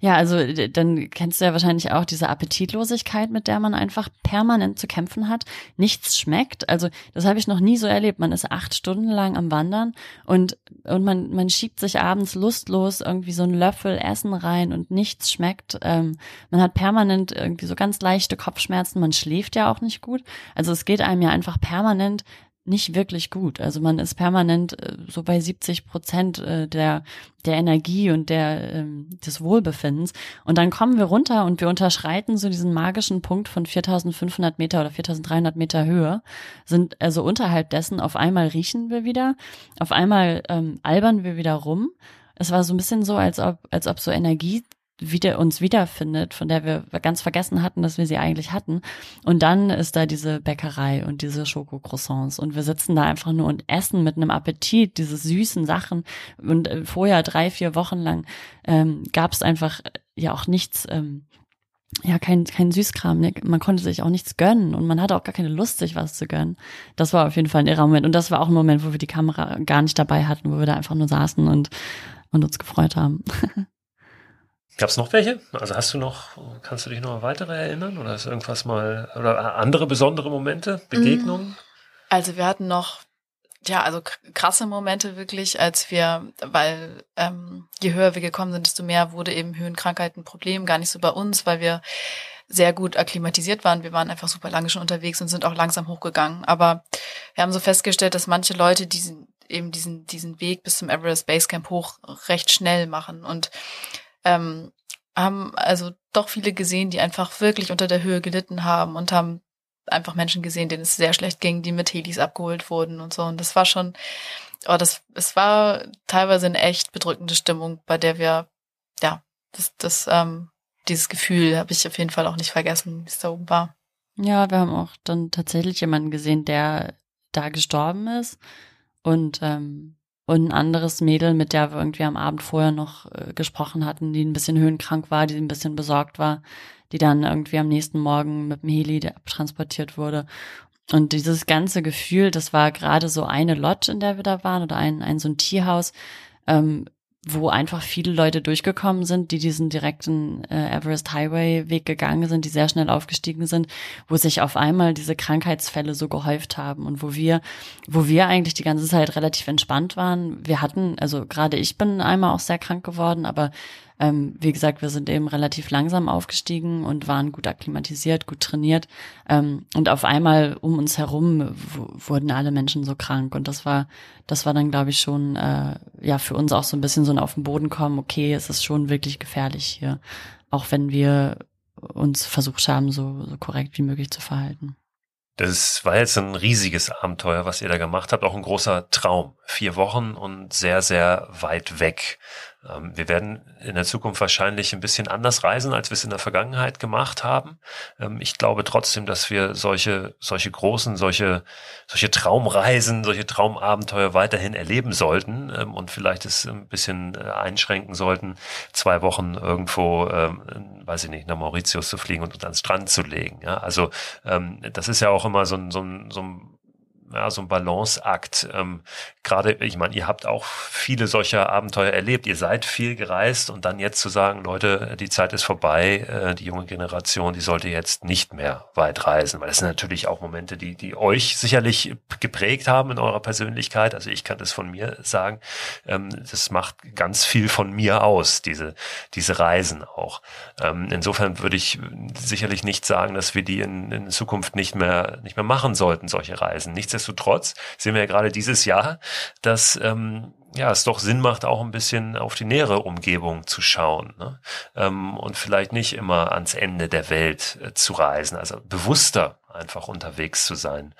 [SPEAKER 2] Ja, also dann kennst du ja wahrscheinlich auch diese Appetitlosigkeit, mit der man einfach permanent zu kämpfen hat. Nichts schmeckt. Also das habe ich noch nie so erlebt. Man ist acht Stunden lang am Wandern und, und man, man schiebt sich abends lustlos irgendwie so einen Löffel Essen rein und nichts schmeckt. Ähm, man hat permanent irgendwie so ganz leichte Kopfschmerzen. Man schläft ja auch nicht gut. Also es geht einem ja einfach permanent nicht wirklich gut. Also man ist permanent äh, so bei 70 Prozent äh, der, der Energie und der, ähm, des Wohlbefindens. Und dann kommen wir runter und wir unterschreiten so diesen magischen Punkt von 4500 Meter oder 4300 Meter Höhe, sind also unterhalb dessen, auf einmal riechen wir wieder, auf einmal ähm, albern wir wieder rum. Es war so ein bisschen so, als ob, als ob so Energie wieder uns wiederfindet, von der wir ganz vergessen hatten, dass wir sie eigentlich hatten. Und dann ist da diese Bäckerei und diese Schokocroissants und wir sitzen da einfach nur und essen mit einem Appetit diese süßen Sachen. Und äh, vorher drei, vier Wochen lang ähm, gab es einfach äh, ja auch nichts. Ähm, ja, kein, kein Süßkram, ne? man konnte sich auch nichts gönnen und man hatte auch gar keine Lust, sich was zu gönnen. Das war auf jeden Fall ein irrer Moment und das war auch ein Moment, wo wir die Kamera gar nicht dabei hatten, wo wir da einfach nur saßen und, und uns gefreut haben.
[SPEAKER 4] Gab es noch welche? Also hast du noch, kannst du dich noch weitere erinnern oder ist irgendwas mal, oder andere besondere Momente, Begegnungen? Mm.
[SPEAKER 3] Also wir hatten noch, ja, also krasse Momente wirklich, als wir, weil ähm, je höher wir gekommen sind, desto mehr wurde eben Höhenkrankheiten ein Problem, gar nicht so bei uns, weil wir sehr gut akklimatisiert waren. Wir waren einfach super lange schon unterwegs und sind auch langsam hochgegangen. Aber wir haben so festgestellt, dass manche Leute diesen, eben diesen, diesen Weg bis zum Everest Base Camp hoch recht schnell machen und ähm, haben also doch viele gesehen, die einfach wirklich unter der Höhe gelitten haben und haben einfach Menschen gesehen, denen es sehr schlecht ging, die mit Helis abgeholt wurden und so. Und das war schon, oh, das, es war teilweise eine echt bedrückende Stimmung, bei der wir, ja, das, das, ähm, dieses Gefühl habe ich auf jeden Fall auch nicht vergessen, wie es da oben war.
[SPEAKER 2] Ja, wir haben auch dann tatsächlich jemanden gesehen, der da gestorben ist und ähm, und ein anderes Mädel, mit der wir irgendwie am Abend vorher noch äh, gesprochen hatten, die ein bisschen höhenkrank war, die ein bisschen besorgt war, die dann irgendwie am nächsten Morgen mit dem Heli abtransportiert wurde. Und dieses ganze Gefühl, das war gerade so eine Lodge, in der wir da waren, oder ein, ein so ein Tierhaus, ähm, wo einfach viele Leute durchgekommen sind, die diesen direkten äh, Everest Highway Weg gegangen sind, die sehr schnell aufgestiegen sind, wo sich auf einmal diese Krankheitsfälle so gehäuft haben und wo wir, wo wir eigentlich die ganze Zeit relativ entspannt waren. Wir hatten, also gerade ich bin einmal auch sehr krank geworden, aber ähm, wie gesagt, wir sind eben relativ langsam aufgestiegen und waren gut akklimatisiert, gut trainiert. Ähm, und auf einmal um uns herum wurden alle Menschen so krank. Und das war, das war dann, glaube ich, schon äh, ja für uns auch so ein bisschen so ein auf den Boden kommen, okay, es ist schon wirklich gefährlich hier. Auch wenn wir uns versucht haben, so, so korrekt wie möglich zu verhalten.
[SPEAKER 1] Das war jetzt ein riesiges Abenteuer, was ihr da gemacht habt, auch ein großer Traum. Vier Wochen und sehr, sehr weit weg. Ähm, wir werden in der Zukunft wahrscheinlich ein bisschen anders reisen, als wir es in der Vergangenheit gemacht haben. Ähm, ich glaube trotzdem, dass wir solche, solche großen, solche, solche Traumreisen, solche Traumabenteuer weiterhin erleben sollten ähm, und vielleicht es ein bisschen äh, einschränken sollten, zwei Wochen irgendwo, weiß ich nicht, nach Mauritius zu fliegen und uns ans Strand zu legen. Ja, also das ist ja auch immer so ein, so ein, so ein ja, so ein Balanceakt. Ähm, Gerade, ich meine, ihr habt auch viele solcher Abenteuer erlebt. Ihr seid viel gereist und dann jetzt zu sagen, Leute, die Zeit ist vorbei, äh, die junge Generation, die sollte jetzt nicht mehr weit reisen, weil das sind natürlich auch Momente, die, die euch sicherlich geprägt haben in eurer Persönlichkeit. Also ich kann das von mir sagen. Ähm, das macht ganz viel von mir aus, diese, diese Reisen auch. Ähm, insofern würde ich sicherlich nicht sagen, dass wir die in, in Zukunft nicht mehr, nicht mehr machen sollten, solche Reisen. Nichts nichtsdestotrotz sehen wir ja gerade dieses Jahr, dass ähm, ja, es doch Sinn macht, auch ein bisschen auf die nähere Umgebung zu schauen ne? ähm, und vielleicht nicht immer ans Ende der Welt äh, zu reisen, also bewusster einfach unterwegs zu sein.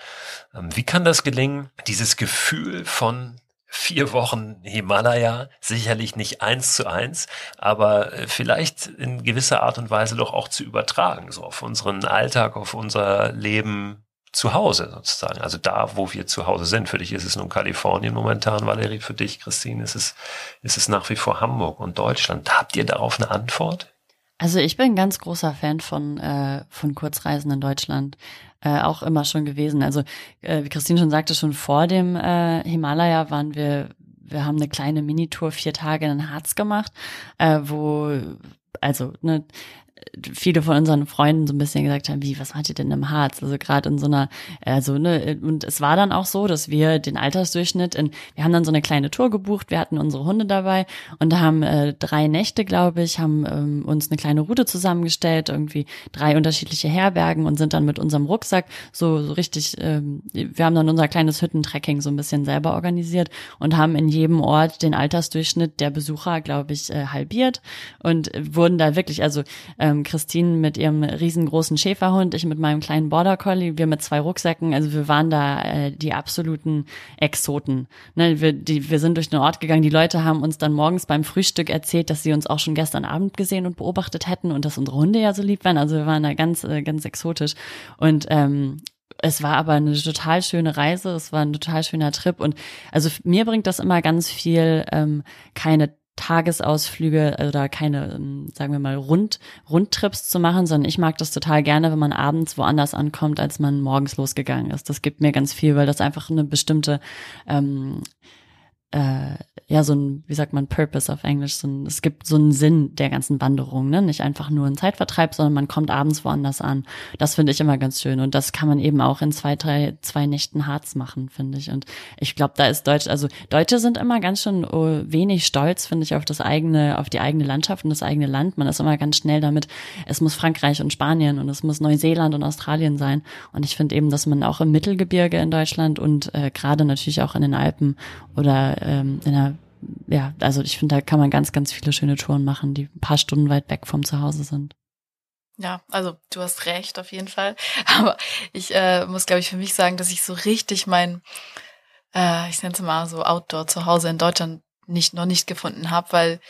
[SPEAKER 1] Ähm, wie kann das gelingen, dieses Gefühl von vier Wochen Himalaya, sicherlich nicht eins zu eins, aber äh, vielleicht in gewisser Art und Weise doch auch zu übertragen, so auf unseren Alltag, auf unser Leben zu Hause sozusagen. Also da, wo wir zu Hause sind. Für dich ist es nun Kalifornien momentan, Valerie. Für dich, Christine, ist es, ist es nach wie vor Hamburg und Deutschland. Habt ihr darauf eine Antwort?
[SPEAKER 2] Also ich bin ein ganz großer Fan von, äh, von Kurzreisen in Deutschland. Äh, auch immer schon gewesen. Also äh, wie Christine schon sagte, schon vor dem äh, Himalaya waren wir, wir haben eine kleine Minitour vier Tage in den Harz gemacht, äh, wo also ne, viele von unseren Freunden so ein bisschen gesagt haben, wie, was macht ihr denn im Harz? Also gerade in so einer, also, ne, und es war dann auch so, dass wir den Altersdurchschnitt in, wir haben dann so eine kleine Tour gebucht, wir hatten unsere Hunde dabei und haben äh, drei Nächte, glaube ich, haben ähm, uns eine kleine Route zusammengestellt, irgendwie drei unterschiedliche Herbergen und sind dann mit unserem Rucksack so, so richtig, ähm, wir haben dann unser kleines Hüttentrekking so ein bisschen selber organisiert und haben in jedem Ort den Altersdurchschnitt der Besucher, glaube ich, äh, halbiert und wurden da wirklich, also ähm, Christine mit ihrem riesengroßen Schäferhund, ich mit meinem kleinen Border Collie, wir mit zwei Rucksäcken. Also wir waren da äh, die absoluten Exoten. Ne, wir, die, wir sind durch den Ort gegangen. Die Leute haben uns dann morgens beim Frühstück erzählt, dass sie uns auch schon gestern Abend gesehen und beobachtet hätten und dass unsere Hunde ja so lieb waren. Also wir waren da ganz, äh, ganz exotisch. Und ähm, es war aber eine total schöne Reise, es war ein total schöner Trip und also mir bringt das immer ganz viel, ähm, keine Tagesausflüge oder keine, ähm, sagen wir mal, Rund, Rundtrips zu machen, sondern ich mag das total gerne, wenn man abends woanders ankommt, als man morgens losgegangen ist. Das gibt mir ganz viel, weil das einfach eine bestimmte ähm, äh, ja so ein, wie sagt man, Purpose auf Englisch, so ein, es gibt so einen Sinn der ganzen Wanderung, ne? Nicht einfach nur ein Zeitvertreib, sondern man kommt abends woanders an. Das finde ich immer ganz schön. Und das kann man eben auch in zwei, drei, zwei Nächten Harz machen, finde ich. Und ich glaube, da ist Deutsch, also Deutsche sind immer ganz schön oh, wenig stolz, finde ich, auf das eigene, auf die eigene Landschaft und das eigene Land. Man ist immer ganz schnell damit, es muss Frankreich und Spanien und es muss Neuseeland und Australien sein. Und ich finde eben, dass man auch im Mittelgebirge in Deutschland und äh, gerade natürlich auch in den Alpen oder ähm, in der ja, also ich finde, da kann man ganz, ganz viele schöne Touren machen, die ein paar Stunden weit weg vom Zuhause sind.
[SPEAKER 3] Ja, also du hast recht auf jeden Fall. Aber ich äh, muss, glaube ich, für mich sagen, dass ich so richtig mein, äh, ich nenne es mal so Outdoor zu Hause in Deutschland nicht noch nicht gefunden habe, weil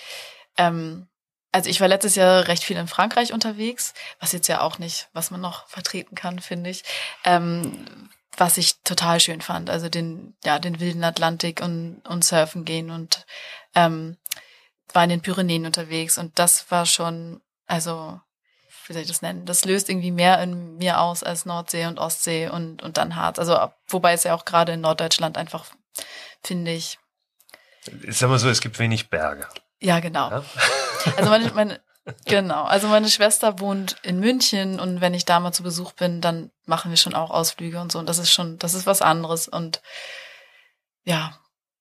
[SPEAKER 3] ähm, also ich war letztes Jahr recht viel in Frankreich unterwegs, was jetzt ja auch nicht, was man noch vertreten kann, finde ich. Ähm, was ich total schön fand. Also den, ja, den wilden Atlantik und, und surfen gehen und ähm, war in den Pyrenäen unterwegs und das war schon, also, wie soll ich das nennen? Das löst irgendwie mehr in mir aus als Nordsee und Ostsee und, und dann Harz. Also, wobei es ja auch gerade in Norddeutschland einfach, finde ich.
[SPEAKER 1] Sag mal so, es gibt wenig Berge.
[SPEAKER 3] Ja, genau. Ja? Also meine, meine, Genau. Also meine Schwester wohnt in München und wenn ich da mal zu Besuch bin, dann machen wir schon auch Ausflüge und so. Und das ist schon, das ist was anderes. Und ja,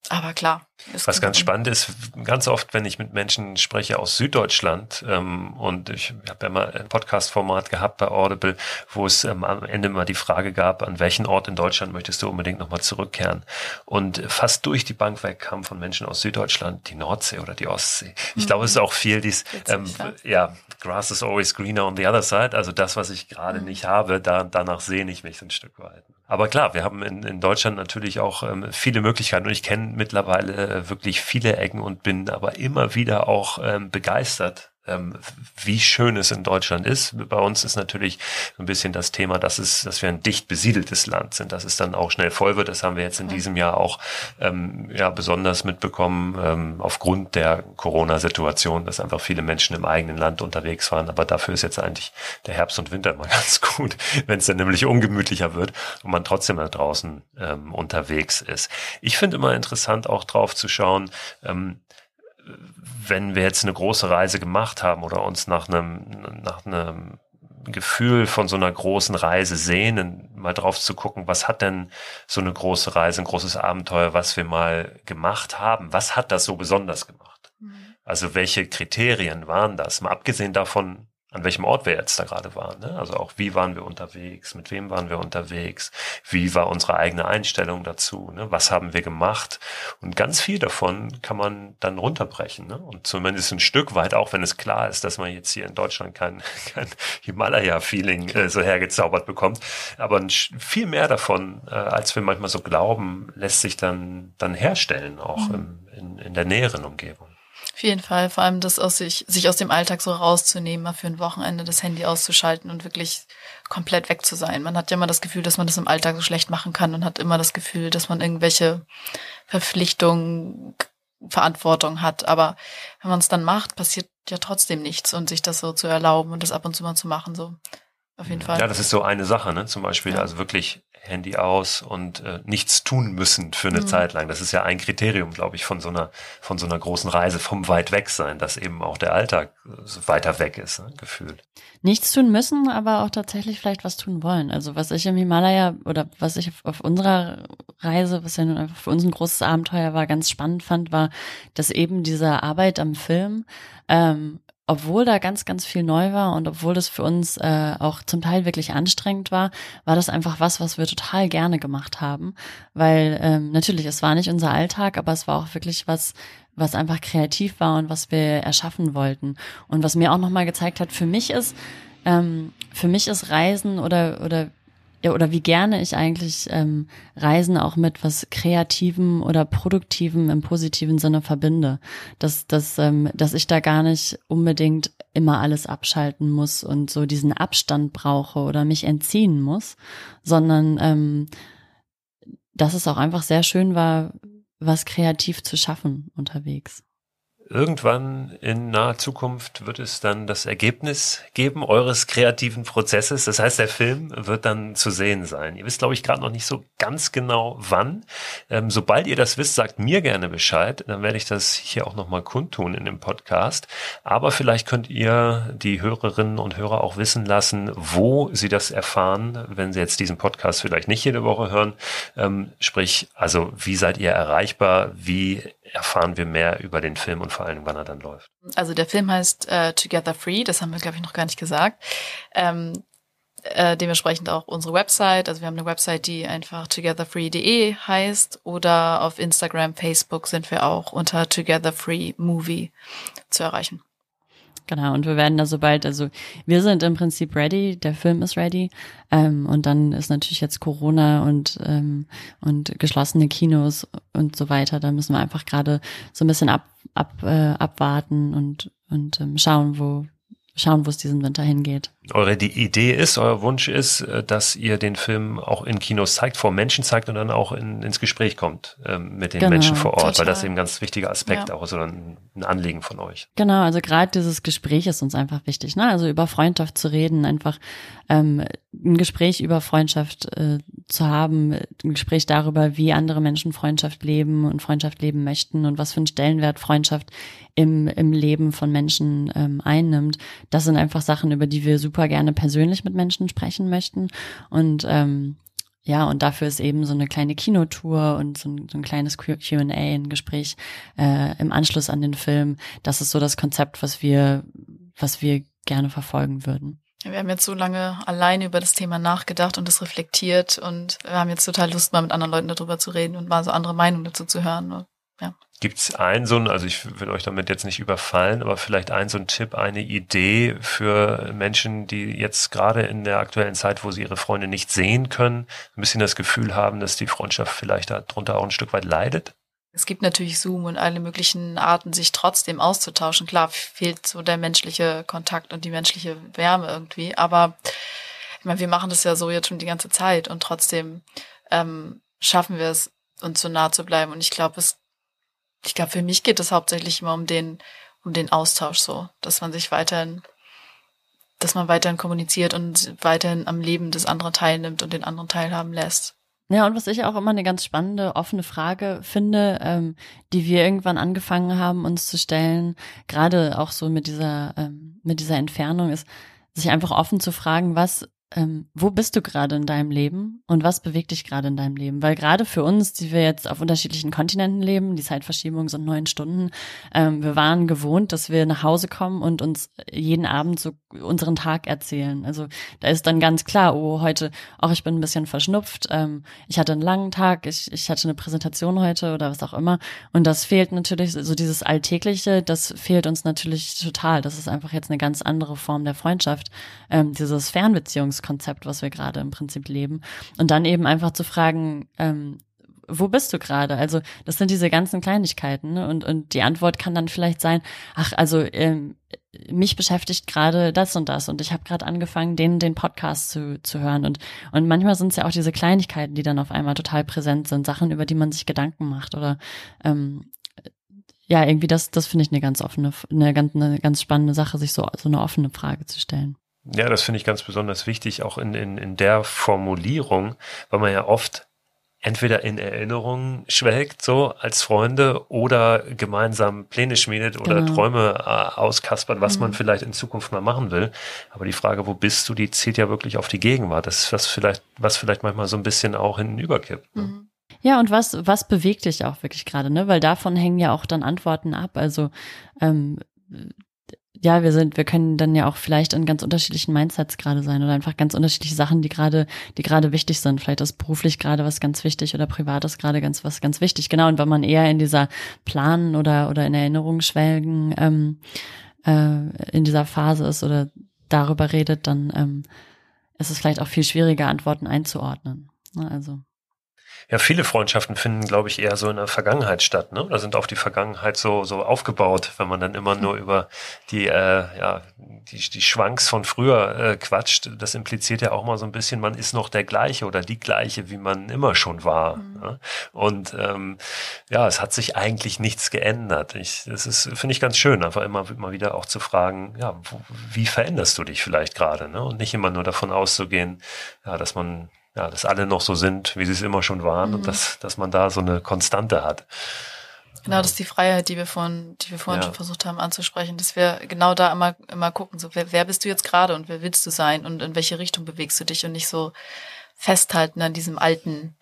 [SPEAKER 3] Aber klar.
[SPEAKER 1] Was ganz spannend ist, ganz oft, wenn ich mit Menschen spreche aus Süddeutschland, ähm, und ich habe ja mal ein Podcast-Format gehabt bei Audible, wo es ähm, am Ende mal die Frage gab, an welchen Ort in Deutschland möchtest du unbedingt nochmal zurückkehren? Und fast durch die Bank weg kamen von Menschen aus Süddeutschland die Nordsee oder die Ostsee. Ich mhm. glaube, es ist auch viel dies, ähm, ja, grass is always greener on the other side. Also das, was ich gerade mhm. nicht habe, da, danach sehne ich mich ein Stück weit. Aber klar, wir haben in, in Deutschland natürlich auch ähm, viele Möglichkeiten und ich kenne mittlerweile äh, wirklich viele Ecken und bin aber immer wieder auch ähm, begeistert ähm, wie schön es in Deutschland ist. Bei uns ist natürlich ein bisschen das Thema, dass es, dass wir ein dicht besiedeltes Land sind, dass es dann auch schnell voll wird. Das haben wir jetzt in diesem Jahr auch ähm, ja besonders mitbekommen ähm, aufgrund der Corona-Situation, dass einfach viele Menschen im eigenen Land unterwegs waren. Aber dafür ist jetzt eigentlich der Herbst und Winter mal ganz gut, wenn es dann nämlich ungemütlicher wird und man trotzdem da draußen ähm, unterwegs ist. Ich finde immer interessant, auch drauf zu schauen. Wenn wir jetzt eine große Reise gemacht haben oder uns nach einem, nach einem Gefühl von so einer großen Reise sehnen, mal drauf zu gucken, was hat denn so eine große Reise, ein großes Abenteuer, was wir mal gemacht haben, was hat das so besonders gemacht? Mhm. Also welche Kriterien waren das? Mal abgesehen davon, an welchem Ort wir jetzt da gerade waren. Ne? Also auch, wie waren wir unterwegs, mit wem waren wir unterwegs, wie war unsere eigene Einstellung dazu, ne? was haben wir gemacht. Und ganz viel davon kann man dann runterbrechen. Ne? Und zumindest ein Stück weit, auch wenn es klar ist, dass man jetzt hier in Deutschland kein, kein Himalaya-Feeling äh, so hergezaubert bekommt. Aber viel mehr davon, äh, als wir manchmal so glauben, lässt sich dann, dann herstellen, auch mhm. im, in, in der näheren Umgebung.
[SPEAKER 3] Auf jeden Fall, vor allem das aus sich, sich aus dem Alltag so rauszunehmen, mal für ein Wochenende das Handy auszuschalten und wirklich komplett weg zu sein. Man hat ja immer das Gefühl, dass man das im Alltag so schlecht machen kann und hat immer das Gefühl, dass man irgendwelche Verpflichtungen, Verantwortung hat. Aber wenn man es dann macht, passiert ja trotzdem nichts und sich das so zu erlauben und das ab und zu mal zu machen, so auf jeden Fall.
[SPEAKER 1] Ja, das ist so eine Sache, ne? Zum Beispiel, ja. also wirklich Handy aus und äh, nichts tun müssen für eine mhm. Zeit lang. Das ist ja ein Kriterium, glaube ich, von so einer von so einer großen Reise vom weit weg sein, dass eben auch der Alltag so weiter weg ist, ne, gefühlt.
[SPEAKER 2] Nichts tun müssen, aber auch tatsächlich vielleicht was tun wollen. Also was ich im Himalaya oder was ich auf unserer Reise, was ja nun einfach für uns ein großes Abenteuer war, ganz spannend fand, war, dass eben diese Arbeit am Film ähm, obwohl da ganz, ganz viel neu war und obwohl das für uns äh, auch zum Teil wirklich anstrengend war, war das einfach was, was wir total gerne gemacht haben. Weil ähm, natürlich, es war nicht unser Alltag, aber es war auch wirklich was, was einfach kreativ war und was wir erschaffen wollten. Und was mir auch nochmal gezeigt hat, für mich ist, ähm, für mich ist Reisen oder, oder ja, oder wie gerne ich eigentlich ähm, Reisen auch mit was Kreativem oder Produktivem im positiven Sinne verbinde. Dass, dass, ähm, dass ich da gar nicht unbedingt immer alles abschalten muss und so diesen Abstand brauche oder mich entziehen muss, sondern ähm, dass es auch einfach sehr schön war, was kreativ zu schaffen unterwegs
[SPEAKER 1] irgendwann in naher Zukunft wird es dann das Ergebnis geben eures kreativen Prozesses. Das heißt, der Film wird dann zu sehen sein. Ihr wisst, glaube ich, gerade noch nicht so ganz genau wann. Ähm, sobald ihr das wisst, sagt mir gerne Bescheid. Dann werde ich das hier auch nochmal kundtun in dem Podcast. Aber vielleicht könnt ihr die Hörerinnen und Hörer auch wissen lassen, wo sie das erfahren, wenn sie jetzt diesen Podcast vielleicht nicht jede Woche hören. Ähm, sprich, also wie seid ihr erreichbar? Wie erfahren wir mehr über den Film und vor allem, wann er dann läuft.
[SPEAKER 3] Also der Film heißt äh, Together Free, das haben wir, glaube ich, noch gar nicht gesagt. Ähm, äh, dementsprechend auch unsere Website. Also wir haben eine Website, die einfach togetherfree.de heißt oder auf Instagram, Facebook sind wir auch unter Together Free Movie zu erreichen.
[SPEAKER 2] Genau, und wir werden da sobald, also wir sind im Prinzip ready, der Film ist ready. Ähm, und dann ist natürlich jetzt Corona und, ähm, und geschlossene Kinos und so weiter. Da müssen wir einfach gerade so ein bisschen ab, ab, äh, abwarten und, und ähm, schauen, wo, schauen, wo es diesen Winter hingeht.
[SPEAKER 1] Eure die Idee ist, euer Wunsch ist, äh, dass ihr den Film auch in Kinos zeigt, vor Menschen zeigt und dann auch in, ins Gespräch kommt ähm, mit den genau, Menschen vor Ort, total. weil das eben ein ganz wichtiger Aspekt ja. auch ist oder ein, ein, Anliegen von euch.
[SPEAKER 2] Genau, also gerade dieses Gespräch ist uns einfach wichtig, ne? Also über Freundschaft zu reden, einfach ähm, ein Gespräch über Freundschaft äh, zu haben, ein Gespräch darüber, wie andere Menschen Freundschaft leben und Freundschaft leben möchten und was für einen Stellenwert Freundschaft im, im Leben von Menschen ähm, einnimmt. Das sind einfach Sachen, über die wir super gerne persönlich mit Menschen sprechen möchten. Und ähm, ja, und dafür ist eben so eine kleine Kinotour und so ein, so ein kleines Q&A, ein Gespräch äh, im Anschluss an den Film. Das ist so das Konzept, was wir, was wir gerne verfolgen würden.
[SPEAKER 3] Wir haben jetzt so lange alleine über das Thema nachgedacht und das reflektiert und wir haben jetzt total Lust, mal mit anderen Leuten darüber zu reden und mal so andere Meinungen dazu zu hören.
[SPEAKER 1] Gibt es einen so ein, also ich will euch damit jetzt nicht überfallen, aber vielleicht einen so ein Tipp, eine Idee für Menschen, die jetzt gerade in der aktuellen Zeit, wo sie ihre Freunde nicht sehen können, ein bisschen das Gefühl haben, dass die Freundschaft vielleicht darunter auch ein Stück weit leidet?
[SPEAKER 3] Es gibt natürlich Zoom und alle möglichen Arten, sich trotzdem auszutauschen. Klar, fehlt so der menschliche Kontakt und die menschliche Wärme irgendwie, aber ich meine, wir machen das ja so jetzt schon die ganze Zeit und trotzdem ähm, schaffen wir es, uns so nah zu bleiben. Und ich glaube, es ich glaube, für mich geht es hauptsächlich immer um den, um den Austausch so, dass man sich weiterhin, dass man weiterhin kommuniziert und weiterhin am Leben des anderen teilnimmt und den anderen teilhaben lässt.
[SPEAKER 2] Ja, und was ich auch immer eine ganz spannende, offene Frage finde, ähm, die wir irgendwann angefangen haben, uns zu stellen, gerade auch so mit dieser, ähm, mit dieser Entfernung, ist, sich einfach offen zu fragen, was ähm, wo bist du gerade in deinem Leben und was bewegt dich gerade in deinem Leben? Weil gerade für uns, die wir jetzt auf unterschiedlichen Kontinenten leben, die Zeitverschiebung sind neun Stunden, ähm, wir waren gewohnt, dass wir nach Hause kommen und uns jeden Abend so unseren Tag erzählen. Also da ist dann ganz klar, oh, heute, auch ich bin ein bisschen verschnupft, ähm, ich hatte einen langen Tag, ich, ich hatte eine Präsentation heute oder was auch immer. Und das fehlt natürlich, so dieses Alltägliche, das fehlt uns natürlich total. Das ist einfach jetzt eine ganz andere Form der Freundschaft, ähm, dieses Fernbeziehungs Konzept, was wir gerade im Prinzip leben. Und dann eben einfach zu fragen, ähm, wo bist du gerade? Also das sind diese ganzen Kleinigkeiten ne? und und die Antwort kann dann vielleicht sein, ach also ähm, mich beschäftigt gerade das und das und ich habe gerade angefangen, den den Podcast zu zu hören und und manchmal sind es ja auch diese Kleinigkeiten, die dann auf einmal total präsent sind, Sachen über die man sich Gedanken macht oder ähm, ja irgendwie das das finde ich eine ganz offene eine ganz eine ganz spannende Sache, sich so so eine offene Frage zu stellen.
[SPEAKER 1] Ja, das finde ich ganz besonders wichtig, auch in, in, in der Formulierung, weil man ja oft entweder in Erinnerungen schwelgt, so als Freunde, oder gemeinsam Pläne schmiedet oder genau. Träume äh, auskaspert, was mhm. man vielleicht in Zukunft mal machen will. Aber die Frage, wo bist du, die zielt ja wirklich auf die Gegenwart. Das ist was vielleicht, was vielleicht manchmal so ein bisschen auch hinüberkippt. Ne? Mhm.
[SPEAKER 2] Ja, und was, was bewegt dich auch wirklich gerade, ne? Weil davon hängen ja auch dann Antworten ab. Also ähm, ja, wir sind, wir können dann ja auch vielleicht in ganz unterschiedlichen Mindsets gerade sein oder einfach ganz unterschiedliche Sachen, die gerade, die gerade wichtig sind. Vielleicht ist beruflich gerade was ganz wichtig oder privat ist gerade ganz was ganz wichtig. Genau. Und wenn man eher in dieser Planen oder oder in Erinnerungen schwelgen ähm, äh, in dieser Phase ist oder darüber redet, dann ähm, ist es vielleicht auch viel schwieriger, Antworten einzuordnen. Ne, also
[SPEAKER 1] ja, viele Freundschaften finden, glaube ich, eher so in der Vergangenheit statt, ne? Oder sind auf die Vergangenheit so, so aufgebaut, wenn man dann immer nur über die, äh, ja, die, die Schwanks von früher äh, quatscht. Das impliziert ja auch mal so ein bisschen, man ist noch der gleiche oder die gleiche, wie man immer schon war. Mhm. Ne? Und ähm, ja, es hat sich eigentlich nichts geändert. Ich, das ist, finde ich ganz schön, einfach immer, immer wieder auch zu fragen, ja, wo, wie veränderst du dich vielleicht gerade, ne? Und nicht immer nur davon auszugehen, ja, dass man ja, dass alle noch so sind, wie sie es immer schon waren mhm. und dass, dass man da so eine Konstante hat.
[SPEAKER 3] Genau, das ist die Freiheit, die wir vorhin, die wir vorhin ja. schon versucht haben anzusprechen, dass wir genau da immer, immer gucken, so wer, wer bist du jetzt gerade und wer willst du sein und in welche Richtung bewegst du dich und nicht so festhalten an diesem alten,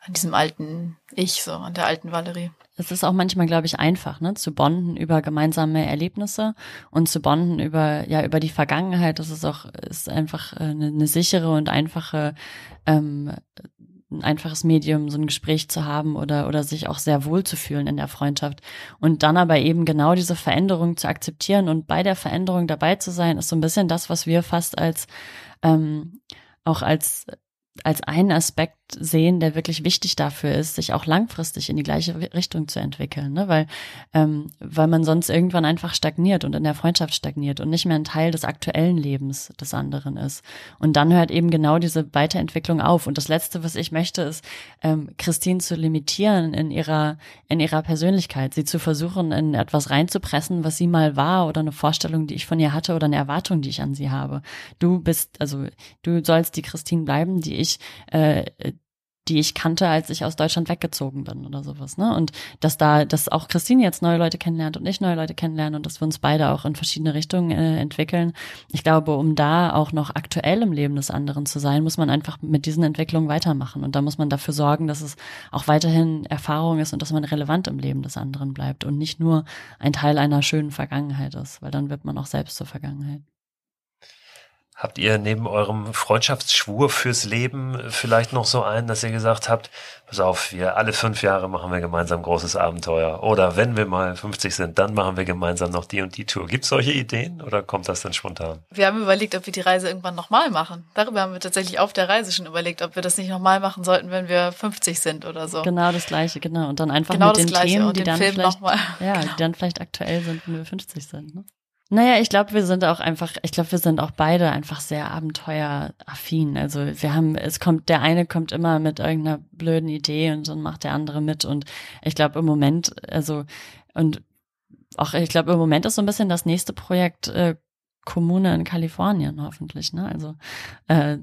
[SPEAKER 3] an diesem alten Ich, so an der alten Valerie
[SPEAKER 2] es ist auch manchmal, glaube ich, einfach, ne, zu bonden über gemeinsame Erlebnisse und zu bonden über, ja, über die Vergangenheit. Das ist auch, ist einfach eine, eine sichere und einfache, ähm, ein einfaches Medium, so ein Gespräch zu haben oder, oder sich auch sehr wohl zu fühlen in der Freundschaft. Und dann aber eben genau diese Veränderung zu akzeptieren und bei der Veränderung dabei zu sein, ist so ein bisschen das, was wir fast als, ähm, auch als als einen Aspekt sehen, der wirklich wichtig dafür ist, sich auch langfristig in die gleiche Richtung zu entwickeln, ne? weil ähm, weil man sonst irgendwann einfach stagniert und in der Freundschaft stagniert und nicht mehr ein Teil des aktuellen Lebens des anderen ist. Und dann hört eben genau diese Weiterentwicklung auf. Und das Letzte, was ich möchte, ist ähm, Christine zu limitieren in ihrer in ihrer Persönlichkeit, sie zu versuchen, in etwas reinzupressen, was sie mal war oder eine Vorstellung, die ich von ihr hatte oder eine Erwartung, die ich an sie habe. Du bist also du sollst die Christine bleiben, die ich äh, die ich kannte, als ich aus Deutschland weggezogen bin oder sowas, ne? Und dass da, dass auch Christine jetzt neue Leute kennenlernt und ich neue Leute kennenlernen und dass wir uns beide auch in verschiedene Richtungen äh, entwickeln. Ich glaube, um da auch noch aktuell im Leben des anderen zu sein, muss man einfach mit diesen Entwicklungen weitermachen. Und da muss man dafür sorgen, dass es auch weiterhin Erfahrung ist und dass man relevant im Leben des anderen bleibt und nicht nur ein Teil einer schönen Vergangenheit ist, weil dann wird man auch selbst zur Vergangenheit.
[SPEAKER 1] Habt ihr neben eurem Freundschaftsschwur fürs Leben vielleicht noch so einen, dass ihr gesagt habt, pass auf, wir alle fünf Jahre machen wir gemeinsam großes Abenteuer. Oder wenn wir mal 50 sind, dann machen wir gemeinsam noch die und die Tour. Gibt es solche Ideen oder kommt das dann spontan?
[SPEAKER 3] Wir haben überlegt, ob wir die Reise irgendwann nochmal machen. Darüber haben wir tatsächlich auf der Reise schon überlegt, ob wir das nicht nochmal machen sollten, wenn wir 50 sind oder so.
[SPEAKER 2] Genau das Gleiche, genau. Und dann einfach genau mit den Themen, die dann,
[SPEAKER 3] Film
[SPEAKER 2] vielleicht, ja, die dann vielleicht aktuell sind, wenn wir 50 sind. Ne? Naja, ich glaube, wir sind auch einfach, ich glaube, wir sind auch beide einfach sehr abenteueraffin. Also wir haben, es kommt, der eine kommt immer mit irgendeiner blöden Idee und dann macht der andere mit. Und ich glaube im Moment, also, und auch, ich glaube, im Moment ist so ein bisschen das nächste Projekt äh, Kommune in Kalifornien, hoffentlich. Ne? Also äh,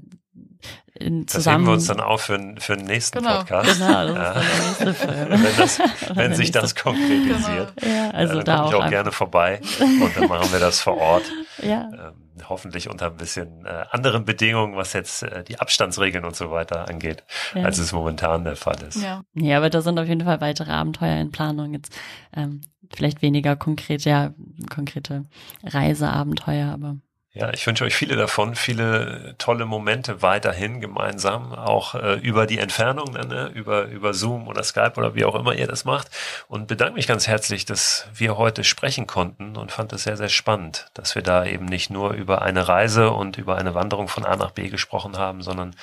[SPEAKER 1] in zusammen. Das heben wir uns dann auf für, für den nächsten genau. Podcast.
[SPEAKER 2] Genau, das ja. ist der nächste Film. wenn,
[SPEAKER 1] das, wenn sich das konkretisiert,
[SPEAKER 2] genau. ja, also
[SPEAKER 1] dann da komme ich auch, auch gerne vorbei und dann machen wir das vor Ort.
[SPEAKER 2] Ja.
[SPEAKER 1] Ähm, hoffentlich unter ein bisschen äh, anderen Bedingungen, was jetzt äh, die Abstandsregeln und so weiter angeht, ja. als es momentan der Fall ist.
[SPEAKER 2] Ja. ja, aber da sind auf jeden Fall weitere Abenteuer in Planung. Jetzt ähm, vielleicht weniger konkret, ja, konkrete Reiseabenteuer, aber
[SPEAKER 1] ja, ich wünsche euch viele davon, viele tolle Momente weiterhin gemeinsam, auch äh, über die Entfernung, ne, über, über Zoom oder Skype oder wie auch immer ihr das macht. Und bedanke mich ganz herzlich, dass wir heute sprechen konnten und fand es sehr, sehr spannend, dass wir da eben nicht nur über eine Reise und über eine Wanderung von A nach B gesprochen haben, sondern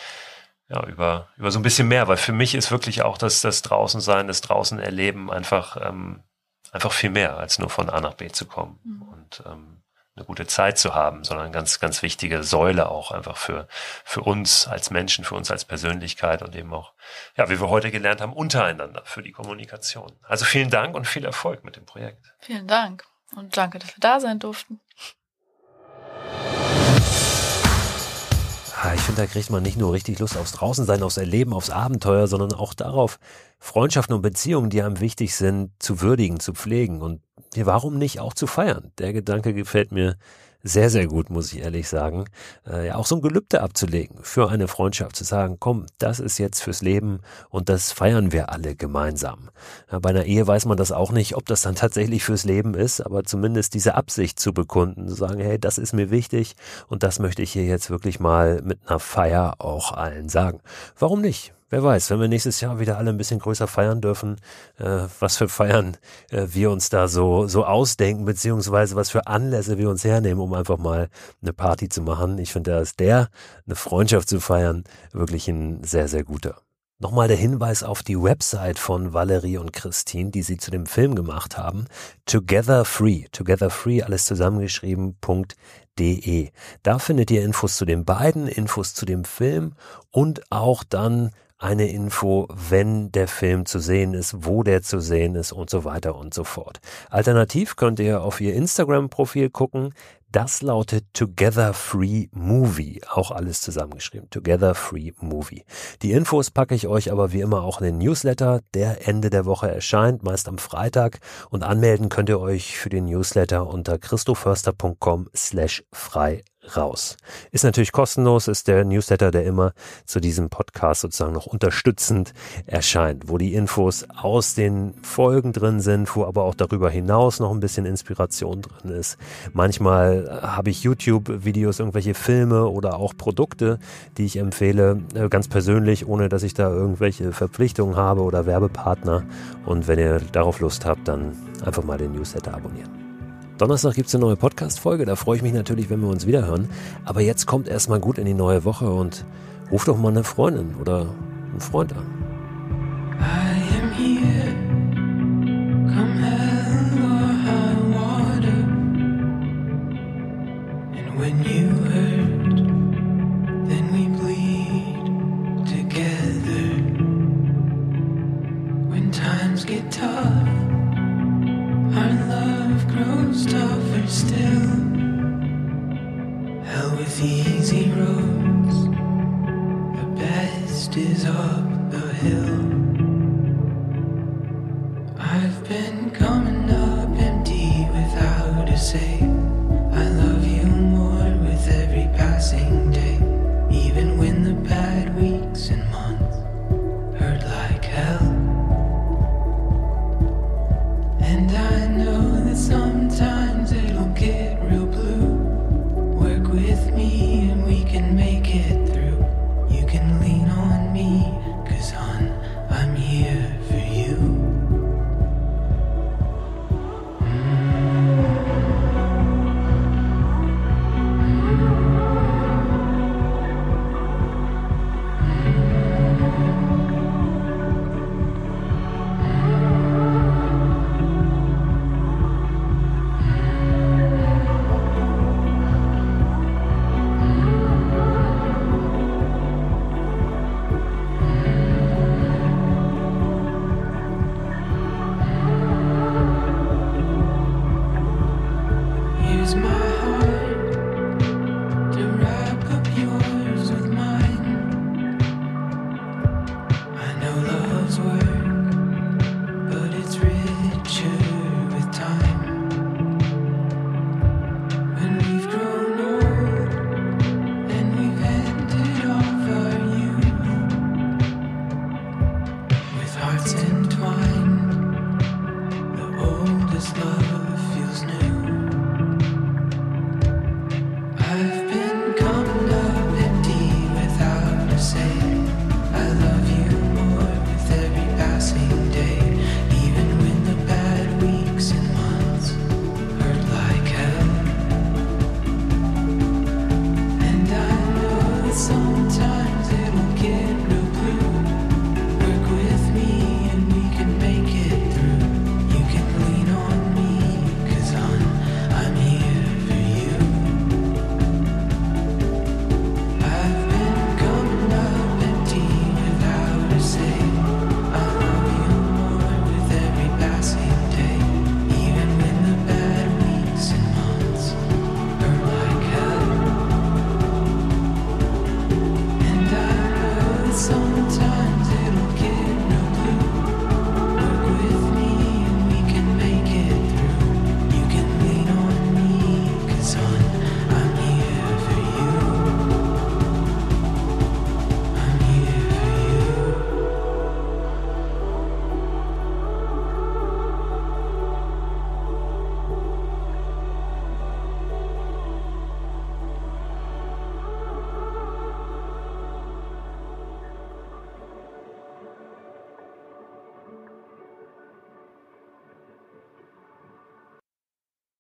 [SPEAKER 1] ja, über, über so ein bisschen mehr, weil für mich ist wirklich auch das, das Draußensein, das Draußenerleben einfach, ähm, einfach viel mehr, als nur von A nach B zu kommen. Mhm. Und ähm, eine gute Zeit zu haben, sondern ganz, ganz wichtige Säule auch einfach für, für uns als Menschen, für uns als Persönlichkeit und eben auch, ja, wie wir heute gelernt haben, untereinander für die Kommunikation. Also vielen Dank und viel Erfolg mit dem Projekt.
[SPEAKER 3] Vielen Dank und danke, dass wir da sein durften.
[SPEAKER 1] Ich finde, da kriegt man nicht nur richtig Lust aufs Draußensein, aufs Erleben, aufs Abenteuer, sondern auch darauf, Freundschaften und Beziehungen, die einem wichtig sind, zu würdigen, zu pflegen und warum nicht auch zu feiern. Der Gedanke gefällt mir sehr, sehr gut, muss ich ehrlich sagen. Äh, ja, auch so ein Gelübde abzulegen für eine Freundschaft, zu sagen, komm, das ist jetzt fürs Leben und das feiern wir alle gemeinsam. Ja, bei einer Ehe weiß man das auch nicht, ob das dann tatsächlich fürs Leben ist, aber zumindest diese Absicht zu bekunden, zu sagen, hey, das ist mir wichtig und das möchte ich hier jetzt wirklich mal mit einer Feier auch allen sagen. Warum nicht? Wer weiß, wenn wir nächstes Jahr wieder alle ein bisschen größer feiern dürfen, äh, was für Feiern äh, wir uns da so, so ausdenken, beziehungsweise was für Anlässe wir uns hernehmen, um einfach mal eine Party zu machen. Ich finde, da ist der, eine Freundschaft zu feiern, wirklich ein sehr, sehr guter. Nochmal der Hinweis auf die Website von Valerie und Christine, die sie zu dem Film gemacht haben. Together Free. Together Free, alles zusammengeschrieben.de. Da findet ihr Infos zu den beiden, Infos zu dem Film und auch dann eine Info, wenn der Film zu sehen ist, wo der zu sehen ist und so weiter und so fort. Alternativ könnt ihr auf ihr Instagram-Profil gucken. Das lautet Together Free Movie. Auch alles zusammengeschrieben. Together Free Movie. Die Infos packe ich euch aber wie immer auch in den Newsletter, der Ende der Woche erscheint, meist am Freitag. Und anmelden könnt ihr euch für den Newsletter unter christoförster.com slash frei raus. Ist natürlich kostenlos, ist der Newsletter, der immer zu diesem Podcast sozusagen noch unterstützend erscheint, wo die Infos aus den Folgen drin sind, wo aber auch darüber hinaus noch ein bisschen Inspiration drin ist. Manchmal habe ich YouTube-Videos, irgendwelche Filme oder auch Produkte, die ich empfehle, äh, ganz persönlich, ohne dass ich da irgendwelche Verpflichtungen habe oder Werbepartner. Und wenn ihr darauf Lust habt, dann einfach mal den Newsletter abonnieren. Donnerstag gibt es eine neue Podcast-Folge, da freue ich mich natürlich, wenn wir uns wiederhören. Aber jetzt kommt erstmal gut in die neue Woche und ruf doch mal eine Freundin oder einen Freund an.